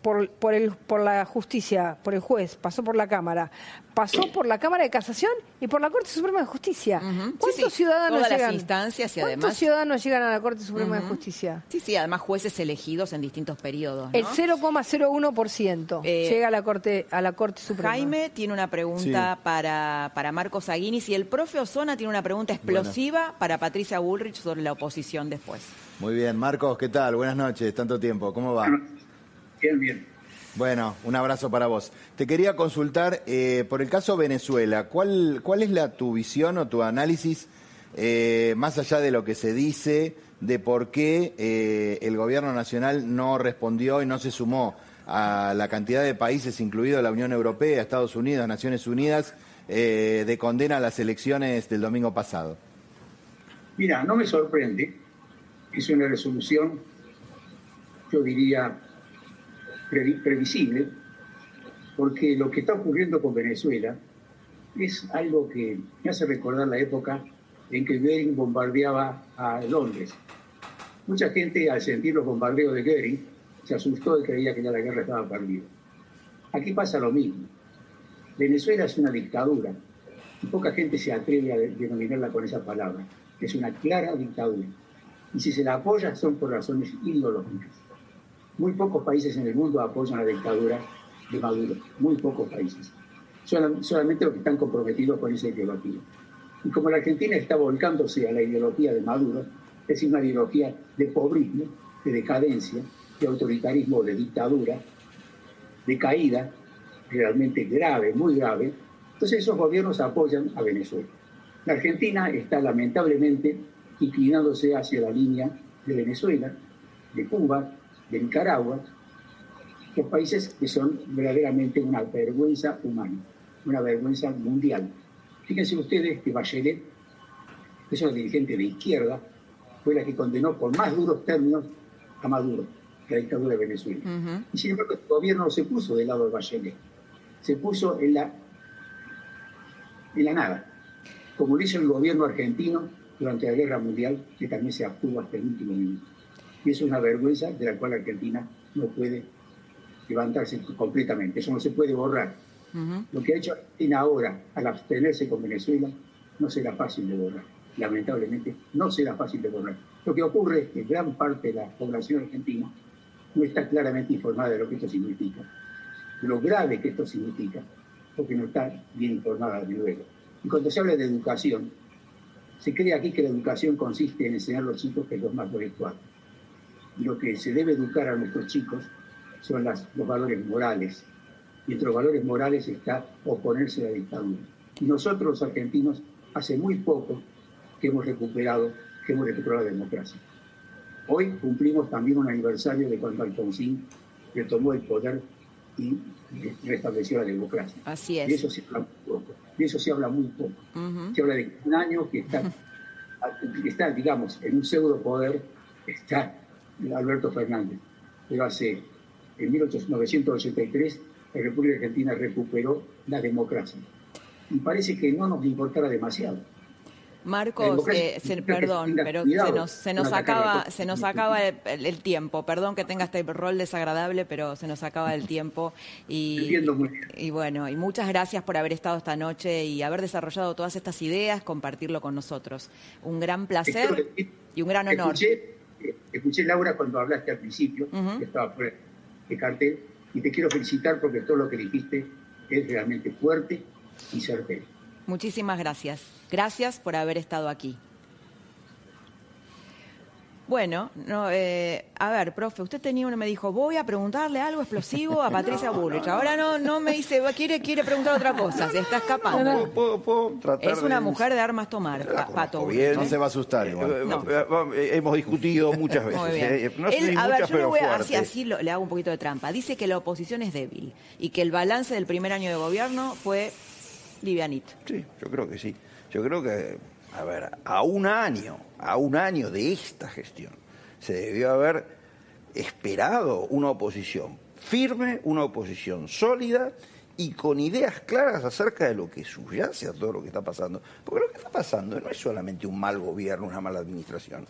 por, por, el, por la justicia, por el juez, pasó por la Cámara, pasó por la Cámara de Casación y por la Corte Suprema de Justicia. ¿Cuántos Sí, sí, ciudadanos todas las llegan? instancias y ¿Cuántos además- ciudadanos llegan a la Corte Suprema de. Justicia? Sí, sí, además jueces elegidos en distintos periodos. ¿no? El 0,01% Eh, llega a la Corte a la Corte Suprema. Jaime tiene una pregunta para, para Marcos Aguinis y el profe Osona tiene una pregunta explosiva para Patricia Bullrich sobre la oposición después. Muy bien, Marcos, ¿qué tal? Buenas noches, tanto tiempo, ¿cómo va? Bien, bien. Bueno, un abrazo para vos. Te quería consultar eh, por el caso Venezuela. ¿Cuál, cuál es la, tu visión o tu análisis, eh, más allá de lo que se dice, de por qué eh, el gobierno nacional no respondió y no se sumó a la cantidad de países, incluido la Unión Europea, Estados Unidos, Naciones Unidas, de condena a las elecciones del domingo pasado? Mira, no me sorprende. Es una resolución, yo diría, previsible, porque lo que está ocurriendo con Venezuela es algo que me hace recordar la época en que Goering bombardeaba a Londres. Mucha gente, al sentir los bombardeos de Goering, se asustó y creía que ya la guerra estaba perdida. Aquí pasa lo mismo. Venezuela es una dictadura y poca gente se atreve a de- denominarla con esa palabra. Es una clara dictadura. Y si se la apoya son por razones ideológicas. Muy pocos países en el mundo apoyan la dictadura de Maduro. Muy pocos países. Solam- solamente los que están comprometidos con esa ideología. Y como la Argentina está volcándose a la ideología de Maduro, es una ideología de pobrismo, de decadencia, de autoritarismo, de dictadura, de caída, realmente grave, muy grave, entonces esos gobiernos apoyan a Venezuela. La Argentina está lamentablemente inclinándose hacia la línea de Venezuela, de Cuba, de Nicaragua, los países que son verdaderamente una vergüenza humana, una vergüenza mundial. Fíjense ustedes que Bachelet, que es una dirigente de izquierda, fue la que condenó por más duros términos a Maduro, la dictadura de Venezuela. Y sin embargo, el gobierno no se puso del lado de Bachelet, se puso en la, en la nada, como lo hizo el gobierno argentino durante la Guerra Mundial, que también se abstuvo hasta el último minuto. Y es una vergüenza de la cual Argentina no puede levantarse completamente, eso no se puede borrar. Lo que ha hecho Argentina ahora al abstenerse con Venezuela no será fácil de borrar. Lamentablemente no será fácil de borrar. Lo que ocurre es que gran parte de la población argentina no está claramente informada de lo que esto significa, de lo grave que esto significa, porque no está bien informada de luego. Y cuando se habla de educación, se cree aquí que la educación consiste en enseñar a los chicos que es lo más. Y lo que se debe educar a nuestros chicos son las, los valores morales. Y entre los valores morales está oponerse a la dictadura. Y nosotros los argentinos, hace muy poco que hemos recuperado, que hemos recuperado la democracia. Hoy cumplimos también un aniversario de cuando Alfonsín retomó el poder y restableció la democracia. Así es. De eso se habla muy poco. De eso se habla muy poco. Se habla de un año que está está, digamos, en un pseudo poder, está Alberto Fernández. Pero hace, en 1983, la República Argentina recuperó la democracia. Y parece que no nos importara demasiado. Marcos, eh, perdón, pero se nos, se nos acaba, se nos acaba el, tiempo. Perdón que tenga este rol desagradable, pero se nos acaba el tiempo. Y, y bueno, y muchas gracias por haber estado esta noche y haber desarrollado todas estas ideas, compartirlo con nosotros. Un gran placer y un gran honor. Escuché, Laura cuando hablaste al principio, que estaba fuera de cartel, y te quiero felicitar porque todo lo que dijiste es realmente fuerte y certero. Muchísimas gracias. Gracias por haber estado aquí. Bueno, no, eh, a ver, profe, usted tenía uno me dijo, voy a preguntarle algo explosivo a Patricia Bullrich. Ahora no, no me dice, quiere, quiere preguntar otra cosa, se está escapando. es una mujer de armas tomar, Pato. Bien, no se va a asustar igual. Eh, eh, hemos discutido muchas veces. No a ver, yo le voy a, así, así le hago un poquito de trampa. Dice que la oposición es débil y que el balance del primer año de gobierno fue livianito. Sí, yo creo que sí. Yo creo que, a ver, a un año, a un año de esta gestión, se debió haber esperado una oposición firme, una oposición sólida y con ideas claras acerca de lo que subyace a todo lo que está pasando. Porque lo que está pasando no es solamente un mal gobierno, una mala administración.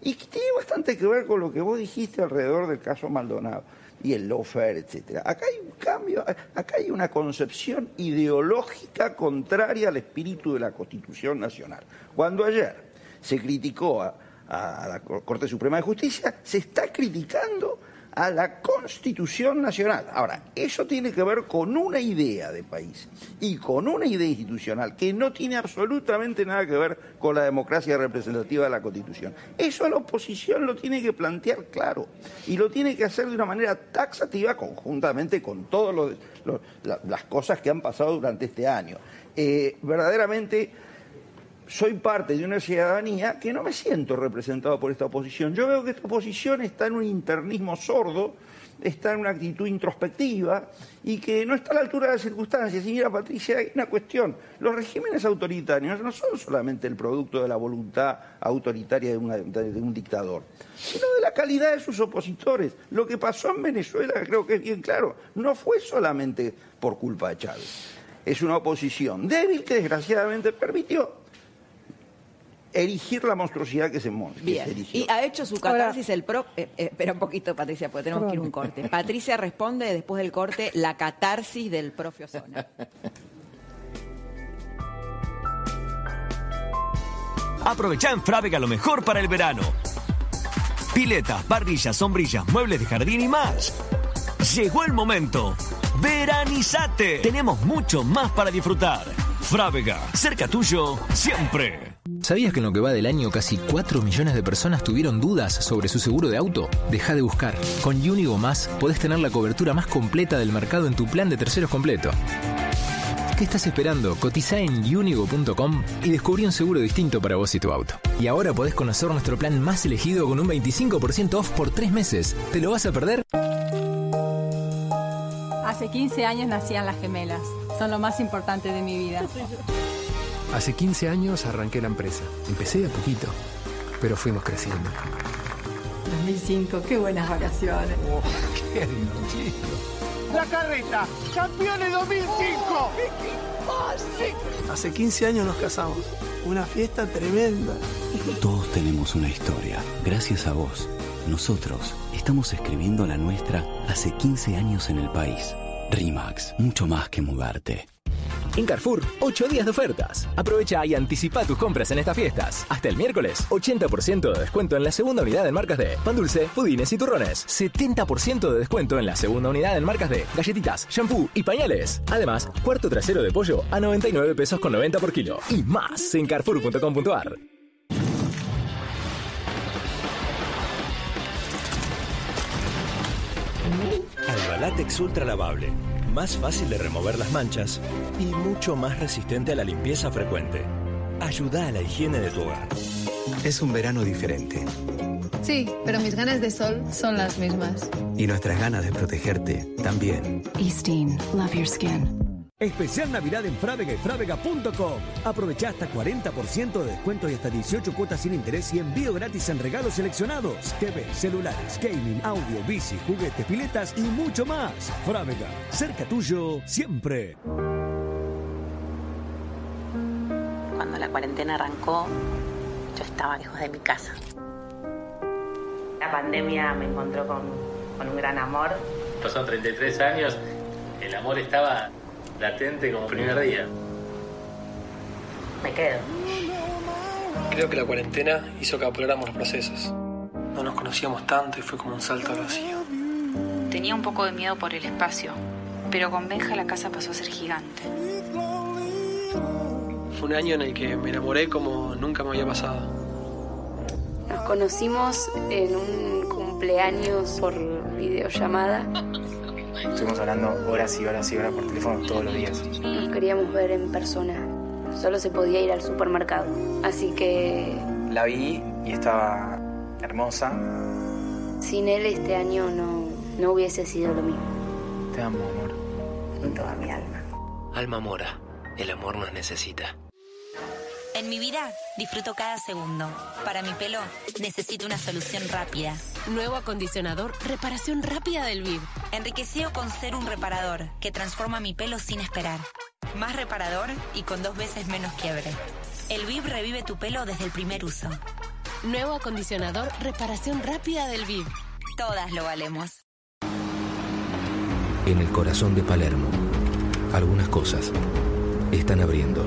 Y tiene bastante que ver con lo que vos dijiste alrededor del caso Maldonado y el lawfare, etcétera. Acá hay un cambio, acá hay una concepción ideológica contraria al espíritu de la Constitución Nacional. Cuando ayer se criticó a, la Corte Suprema de Justicia, se está criticando a la Constitución Nacional. Ahora, eso tiene que ver con una idea de país y con una idea institucional que no tiene absolutamente nada que ver con la democracia representativa de la Constitución. Eso la oposición lo tiene que plantear claro y lo tiene que hacer de una manera taxativa conjuntamente con todas las cosas que han pasado durante este año. Eh, verdaderamente soy parte de una ciudadanía que no me siento representado por esta oposición. Yo veo que esta oposición está en un internismo sordo, está en una actitud introspectiva y que no está a la altura de las circunstancias. Y mira, Patricia, hay una cuestión. Los regímenes autoritarios no son solamente el producto de la voluntad autoritaria de, de, un dictador, sino de la calidad de sus opositores. Lo que pasó en Venezuela, creo que es bien claro, no fue solamente por culpa de Chávez. Es una oposición débil que desgraciadamente permitió erigir la monstruosidad que se, Bien. Y ha hecho su catarsis el pro... Eh, eh, espera un poquito, Patricia, porque tenemos que ir un corte. Patricia responde después del corte la catarsis del profe Osona. Aprovecha en Frávega lo mejor para el verano. Piletas, parrillas, sombrillas, muebles de jardín y más. Llegó el momento. Veranizate. Tenemos mucho más para disfrutar. Frávega, cerca tuyo, siempre. ¿Sabías que en lo que va del año casi 4 millones de personas tuvieron dudas sobre su seguro de auto? Deja de buscar. Con Unigo Más podés tener la cobertura más completa del mercado en tu plan de terceros completo. ¿Qué estás esperando? Cotiza en unigo.com y descubrí un seguro distinto para vos y tu auto. Y ahora podés conocer nuestro plan más elegido con un 25% off por 3 meses. ¿Te lo vas a perder? Hace 15 años nacían las gemelas. Son lo más importante de mi vida. Hace 15 años arranqué la empresa. Empecé de poquito, pero fuimos creciendo. 2005, qué buenas vacaciones. Oh, qué divertido. La carreta, campeones 2005. Hace 15 años nos casamos. Una fiesta tremenda. Todos tenemos una historia. Gracias a vos, nosotros estamos escribiendo la nuestra hace 15 años en el país. RIMAX, mucho más que mudarte. En Carrefour, 8 días de ofertas. Aprovecha y anticipa tus compras en estas fiestas. Hasta el miércoles, 80% de descuento en la segunda unidad en marcas de pan dulce, pudines y turrones. 70% de descuento en la segunda unidad en marcas de galletitas, shampoo y pañales. Además, cuarto trasero de pollo a 99 pesos con 90 por kilo. Y más en carrefour.com.ar. Albalatex Ultra Lavable. Más fácil de remover las manchas y mucho más resistente a la limpieza frecuente. Ayuda a la higiene de tu hogar. Es un verano diferente. Sí, pero mis ganas de sol son las mismas. Y nuestras ganas de protegerte también. Eastin, love your skin. Especial Navidad en Frávega y Frávega.com. Aprovecha hasta 40% de descuento y hasta 18 cuotas sin interés y envío gratis en regalos seleccionados. TV, celulares, gaming, audio, bici, juguetes, piletas y mucho más. Frávega, cerca tuyo siempre. Cuando la cuarentena arrancó, yo estaba lejos de mi casa. La pandemia me encontró con, con un gran amor. Pasaron 33 años, el amor estaba latente como primer día. Me quedo. Creo que la cuarentena hizo que apuráramos los procesos. No nos conocíamos tanto y fue como un salto al vacío. Tenía un poco de miedo por el espacio, pero con Benja la casa pasó a ser gigante. Fue un año en el que me enamoré como nunca me había pasado. Nos conocimos en un cumpleaños por videollamada. Estuvimos hablando horas y horas y horas por teléfono todos los días. Nos queríamos ver en persona. Solo se podía ir al supermercado. Así que La vi y estaba hermosa. sin él este año no, no hubiese sido lo mismo. Te amo, amor. Con toda mi alma. Alma Mora, el amor nos necesita. En mi vida disfruto cada segundo. Para mi pelo necesito una solución rápida. Nuevo acondicionador, reparación rápida del VIP. Enriquecido con ser un reparador que transforma mi pelo sin esperar. Más reparador y con dos veces menos quiebre. El VIP revive tu pelo desde el primer uso. Nuevo acondicionador, reparación rápida del VIP. Todas lo valemos. En el corazón de Palermo, algunas cosas están abriendo.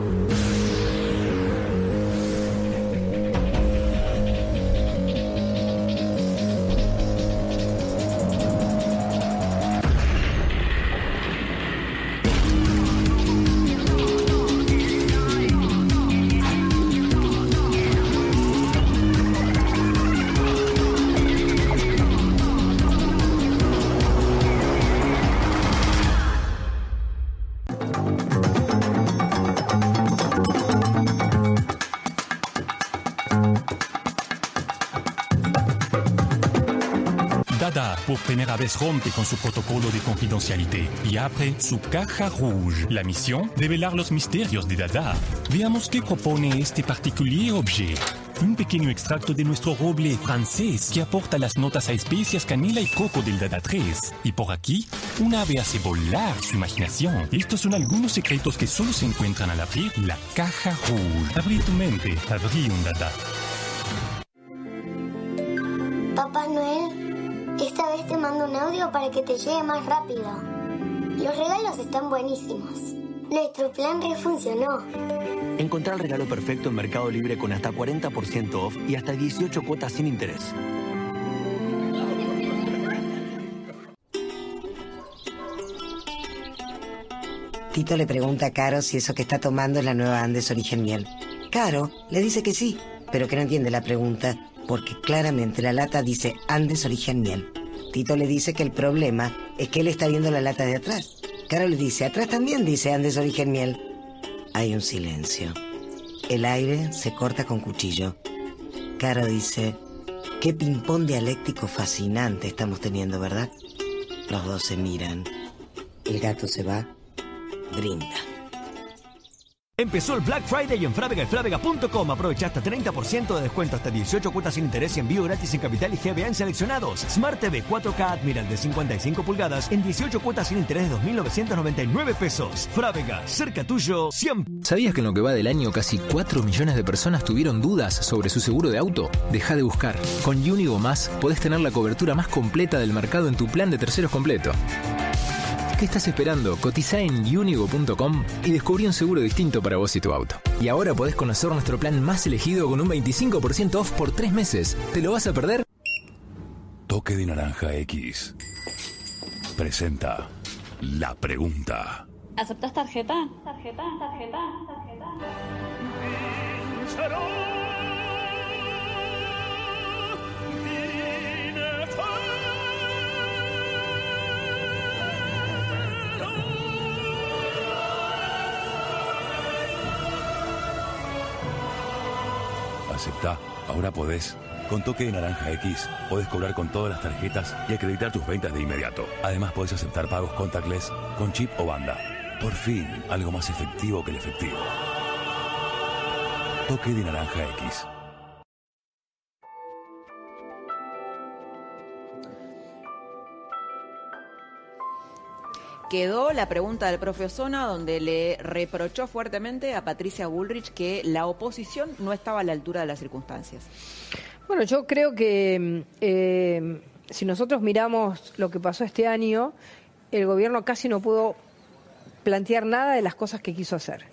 Primera vez rompe con su protocolo de confidencialidad y abre su caja rouge. La misión, develar los misterios de Dada. Veamos qué propone este particular objeto. Un pequeño extracto de nuestro roble francés que aporta las notas a especias, canela y coco del Dada 3. Y por aquí, un ave hace volar su imaginación. Estos son algunos secretos que solo se encuentran al abrir la caja rouge. Abrí tu mente, abrí un Dada. Que te llegue más rápido. Los regalos están buenísimos. Nuestro plan refuncionó. Encontrar el regalo perfecto en Mercado Libre con hasta 40% off y hasta 18 cuotas sin interés. Tito le pregunta a Caro si eso que está tomando es la nueva Andes Origen Miel. Caro le dice que sí, pero que no entiende la pregunta porque claramente la lata dice Andes Origen Miel. Tito le dice que el problema es que él está viendo la lata de atrás. Caro le dice, atrás también dice Andes Origen Miel. Hay un silencio. El aire se corta con cuchillo. Caro dice, qué ping-pong dialéctico fascinante estamos teniendo, ¿verdad? Los dos se miran. El gato se va, brinda. Empezó el Black Friday en Frávega.com. Aprovecha hasta 30% de descuento, hasta 18 cuotas sin interés y envío gratis en Capital y GBA en seleccionados. Smart TV 4K Admiral de 55 pulgadas en 18 cuotas sin interés de 2.999 pesos. Frávega, cerca tuyo, siempre. ¿Sabías que en lo que va del año casi 4 millones de personas tuvieron dudas sobre su seguro de auto? Deja de buscar. Con Unigo Más podés tener la cobertura más completa del mercado en tu plan de terceros completo. ¿Qué estás esperando? Cotiza en unigo.com y descubrí un seguro distinto para vos y tu auto. Y ahora podés conocer nuestro plan más elegido con un 25% off por 3 meses. ¿Te lo vas a perder? Toque de Naranja X. Presenta la pregunta. ¿Aceptas tarjeta? Tarjeta, tarjeta, tarjeta. Aceptá, ahora podés. Con Toque de Naranja X, podés cobrar con todas las tarjetas y acreditar tus ventas de inmediato. Además, podés aceptar pagos contactless con chip o banda. Por fin, algo más efectivo que el efectivo. Toque de naranja X. Quedó la pregunta del profe Osona donde le reprochó fuertemente a Patricia Bullrich que la oposición no estaba a la altura de las circunstancias. Bueno, yo creo que eh, si nosotros miramos lo que pasó este año, el gobierno casi no pudo plantear nada de las cosas que quiso hacer.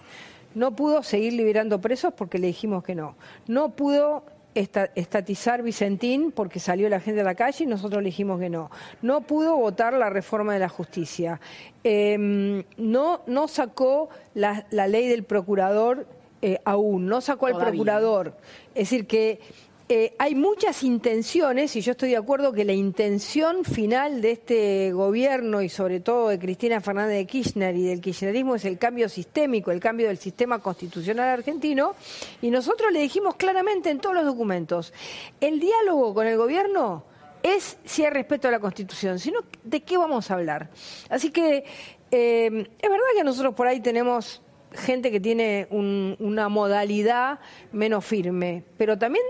No pudo seguir liberando presos porque le dijimos que no. No pudo estatizar Vicentín porque salió la gente a la calle y nosotros le dijimos que no. No pudo votar la reforma de la justicia. Em, no, no sacó la, ley del procurador eh, aún, no sacó al procurador. Es decir, que eh, hay muchas intenciones, y yo estoy de acuerdo que la intención final de este gobierno y sobre todo de Cristina Fernández de Kirchner y del kirchnerismo es el cambio sistémico, el cambio del sistema constitucional argentino, y nosotros le dijimos claramente en todos los documentos, el diálogo con el gobierno es si hay respeto a la Constitución, sino de qué vamos a hablar. Así que eh, es verdad que nosotros por ahí tenemos gente que tiene una modalidad menos firme, pero también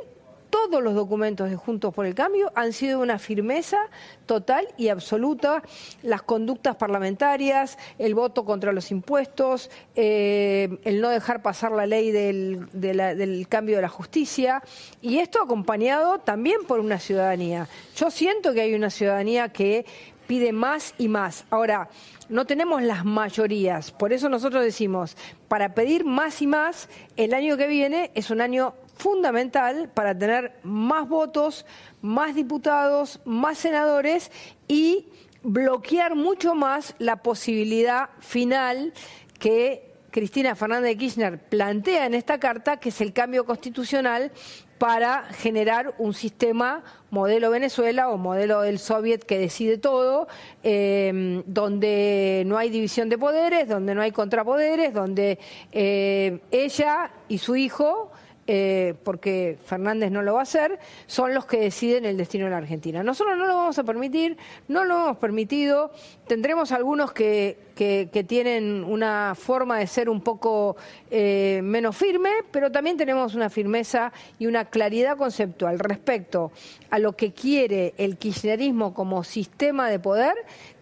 todos los documentos de Juntos por el Cambio han sido una firmeza total y absoluta. Las conductas parlamentarias, el voto contra los impuestos, eh, el no dejar pasar la ley del, del cambio de la justicia, y esto acompañado también por una ciudadanía. Yo siento que hay una ciudadanía que pide más y más. Ahora, no tenemos las mayorías, por eso nosotros decimos, para pedir más y más, el año que viene es un año fundamental para tener más votos, más diputados, más senadores y bloquear mucho más la posibilidad final que Cristina Fernández de Kirchner plantea en esta carta, que es el cambio constitucional para generar un sistema modelo Venezuela o modelo del soviet que decide todo, eh, donde no hay división de poderes, donde no hay contrapoderes, donde eh, ella y su hijo eh, porque Fernández no lo va a hacer, son los que deciden el destino de la Argentina. Nosotros no lo vamos a permitir, no lo hemos permitido, tendremos algunos que, que, tienen una forma de ser un poco eh, menos firme, pero también tenemos una firmeza y una claridad conceptual respecto a lo que quiere el kirchnerismo como sistema de poder,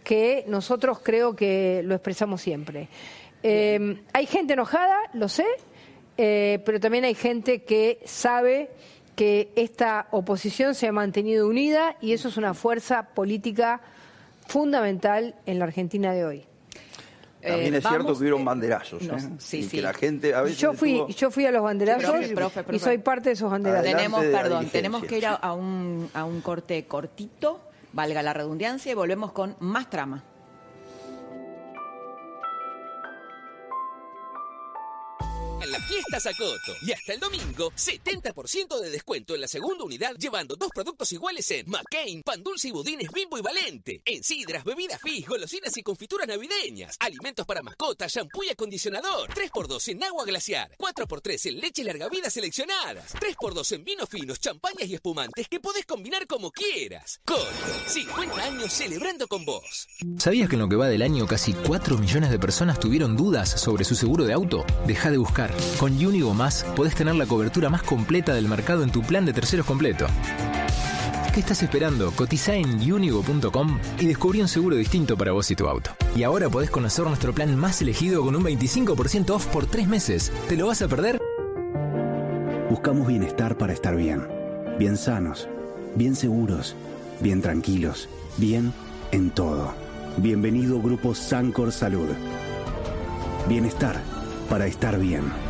que nosotros creo que lo expresamos siempre. Eh, hay gente enojada, lo sé, eh, pero también hay gente que sabe que esta oposición se ha mantenido unida y eso es una fuerza política fundamental en la Argentina de hoy. También es cierto que hubieron banderazos. ¿eh? sí, sí. Que la gente a veces yo fui, yo fui a los banderazos y soy parte de esos banderazos. tenemos, perdón, tenemos que ir a un, a un corte cortito, valga la redundancia, y volvemos con más trama. La fiesta Sacoto. Y hasta el domingo, 70% de descuento en la segunda unidad, llevando dos productos iguales en McCain, pan dulce y budines bimbo y valente. En sidras, bebidas fizz, golosinas y confituras navideñas. Alimentos para mascotas, shampoo y acondicionador. 3x2 en agua glaciar. 4x3 en leche larga vida seleccionadas. 3x2 en vinos finos, champañas y espumantes que podés combinar como quieras. Coto, 50 años celebrando con vos. ¿Sabías que en lo que va del año casi 4 millones de personas tuvieron dudas sobre su seguro de auto? Deja de buscar. Con Unigo Más podés tener la cobertura más completa del mercado en tu plan de terceros completo. ¿Qué estás esperando? Cotiza en unigo.com y descubrí un seguro distinto para vos y tu auto. Y ahora podés conocer nuestro plan más elegido con un 25% off por tres meses. ¿Te lo vas a perder? Buscamos bienestar para estar bien. Bien sanos, bien seguros, bien tranquilos, bien en todo. Bienvenido Grupo Sancor Salud. Bienestar para estar bien.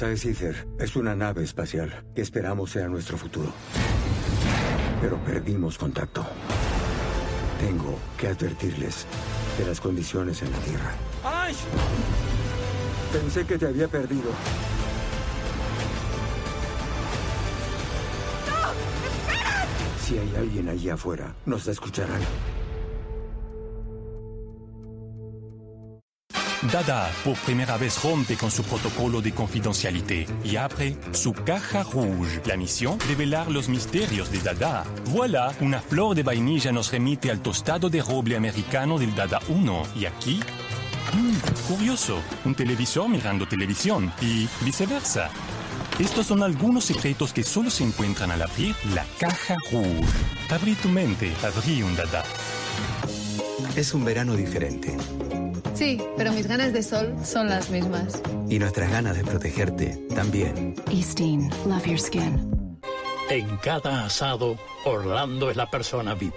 Esa es Ether. Es una nave espacial que esperamos sea nuestro futuro. Pero perdimos contacto. Tengo que advertirles de las condiciones en la Tierra. ¡Ay! Pensé que te había perdido. Si hay alguien allí afuera, nos escucharán. Dada por primera vez rompe con su protocolo de confidencialité y abre su caja rouge. La misión, revelar los misterios de Dada. Voilà, una flor de vainilla nos remite al tostado de roble americano del Dada 1. Y aquí, mmm, curioso, un televisor mirando televisión y viceversa. Estos son algunos secretos que solo se encuentran al abrir la caja rouge. Abrí tu mente, abrí un Dada. Es un verano diferente Sí, pero mis ganas de sol son las mismas. Y nuestras ganas de protegerte también. Eastin, love your skin. En cada asado, Orlando es la persona VIP.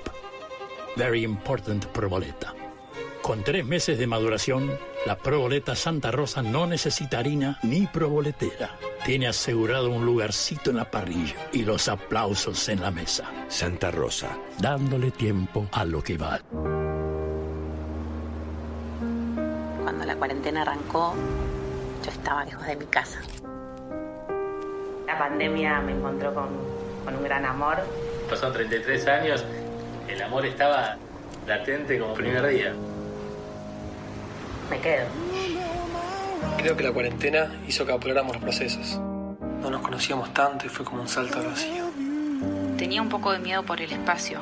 Very important proboleta. Con tres meses de maduración, la proboleta Santa Rosa no necesita harina ni proboletera. Tiene asegurado un lugarcito en la parrilla y los aplausos en la mesa. Santa Rosa. Dándole tiempo a lo que va cuarentena arrancó, yo estaba lejos de mi casa. La pandemia me encontró con, un gran amor. Pasaron 33 años, el amor estaba latente como primer día. Me quedo. Creo que la cuarentena hizo que apuráramos los procesos. No nos conocíamos tanto y fue como un salto al vacío. Tenía un poco de miedo por el espacio,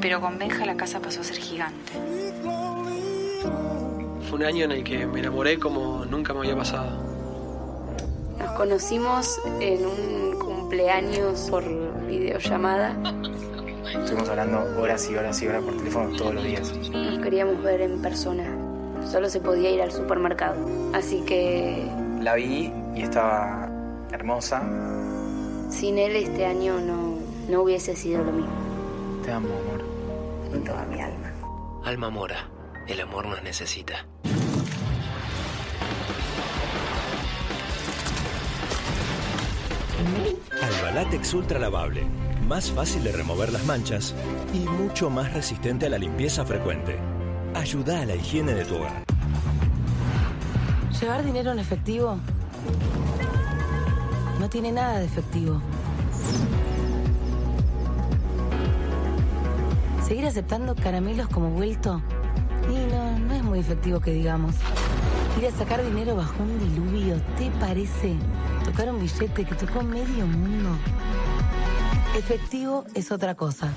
pero con Benja la casa pasó a ser gigante. Fue un año en el que me enamoré como nunca me había pasado. Nos conocimos en un cumpleaños por videollamada. Estuvimos hablando horas y horas y horas por teléfono todos los días. Nos queríamos ver en persona. Solo se podía ir al supermercado. Así que... La vi y estaba hermosa. Sin él este año no, no hubiese sido lo mismo. Te amo, amor. Con toda mi alma. Alma Mora. El amor nos necesita. Alba Ultra Lavable. Más fácil de remover las manchas y mucho más resistente a la limpieza frecuente. Ayuda a la higiene de tu hogar. ¿Llevar dinero en efectivo? No tiene nada de efectivo. ¿Seguir aceptando caramelos como vuelto? Y no, no es muy efectivo que digamos. Ir a sacar dinero bajo un diluvio, ¿te parece? Tocar un billete que tocó medio mundo. Efectivo es otra cosa.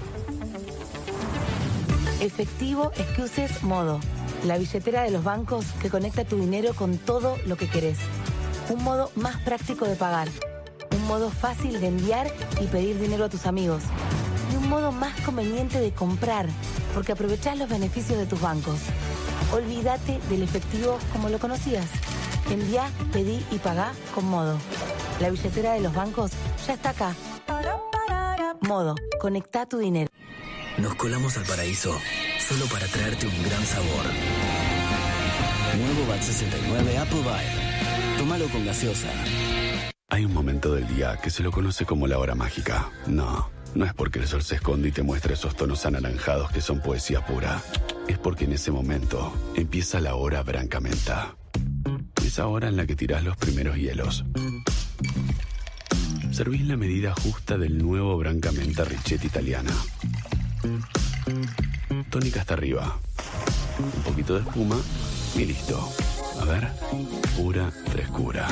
Efectivo es que uses Modo, la billetera de los bancos que conecta tu dinero con todo lo que querés. Un modo más práctico de pagar. Un modo fácil de enviar y pedir dinero a tus amigos modo más conveniente de comprar, porque aprovechás los beneficios de tus bancos. Olvídate del efectivo como lo conocías. Envía, pedí y pagá con Modo. La billetera de los bancos ya está acá. Modo, conecta tu dinero. Nos colamos al paraíso solo para traerte un gran sabor. Nuevo BAT 69 Apple Vibe. Tómalo con gaseosa. Hay un momento del día que se lo conoce como la hora mágica. No. No es porque el sol se esconde y te muestra esos tonos anaranjados que son poesía pura. Es porque en ese momento empieza la hora brancamenta. Esa hora en la que tirás los primeros hielos. Servís la medida justa del nuevo brancamenta Richetti italiana. Tónica hasta arriba. Un poquito de espuma y listo. A ver, pura frescura.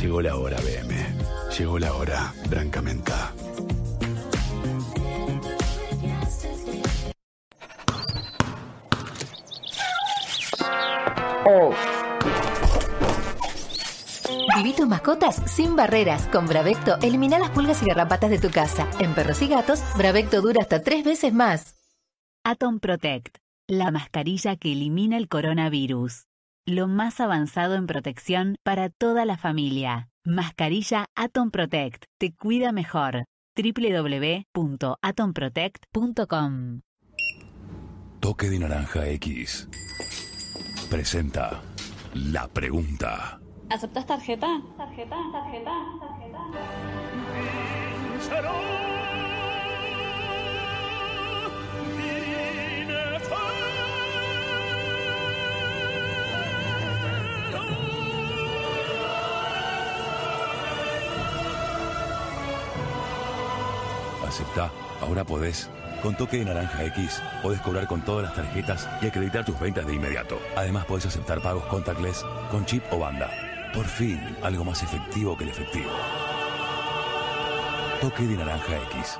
Llegó la hora, BM. Llegó la hora, Brancamenta. Oh. Viví tus mascotas sin barreras. Con Bravecto elimina las pulgas y garrapatas de tu casa. En perros y gatos, Bravecto dura hasta tres veces más. Atom Protect, la mascarilla que elimina el coronavirus. Lo más avanzado en protección para toda la familia. Mascarilla Atom Protect. Te cuida mejor. www.atomprotect.com Toque de Naranja X. Presenta la pregunta. ¿Aceptas tarjeta? Tarjeta, tarjeta, tarjeta. Ahora podés. Con toque de naranja X, podés cobrar con todas las tarjetas y acreditar tus ventas de inmediato. Además, podés aceptar pagos contactless con chip o banda. Por fin, algo más efectivo que el efectivo. Toque de naranja X.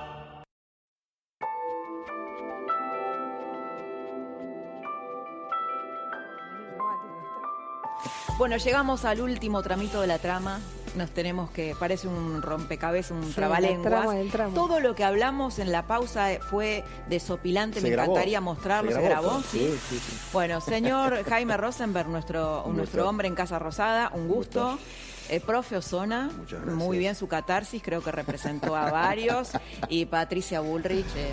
Bueno, llegamos al último tramito de la trama. Nos tenemos que, parece un rompecabezas, un Sí, trabalenguas. del tramo. Todo lo que hablamos en la pausa fue desopilante, Se me grabó. encantaría mostrarlo. Se ¿Se grabó, grabó? sí, sí, sí. Bueno, señor Jaime Rosenberg, nuestro, Un nuestro gusto. hombre en Casa Rosada, un gusto. Eh, profe Osona, muy bien su catarsis, creo que representó a varios. Y Patricia Bullrich, eh,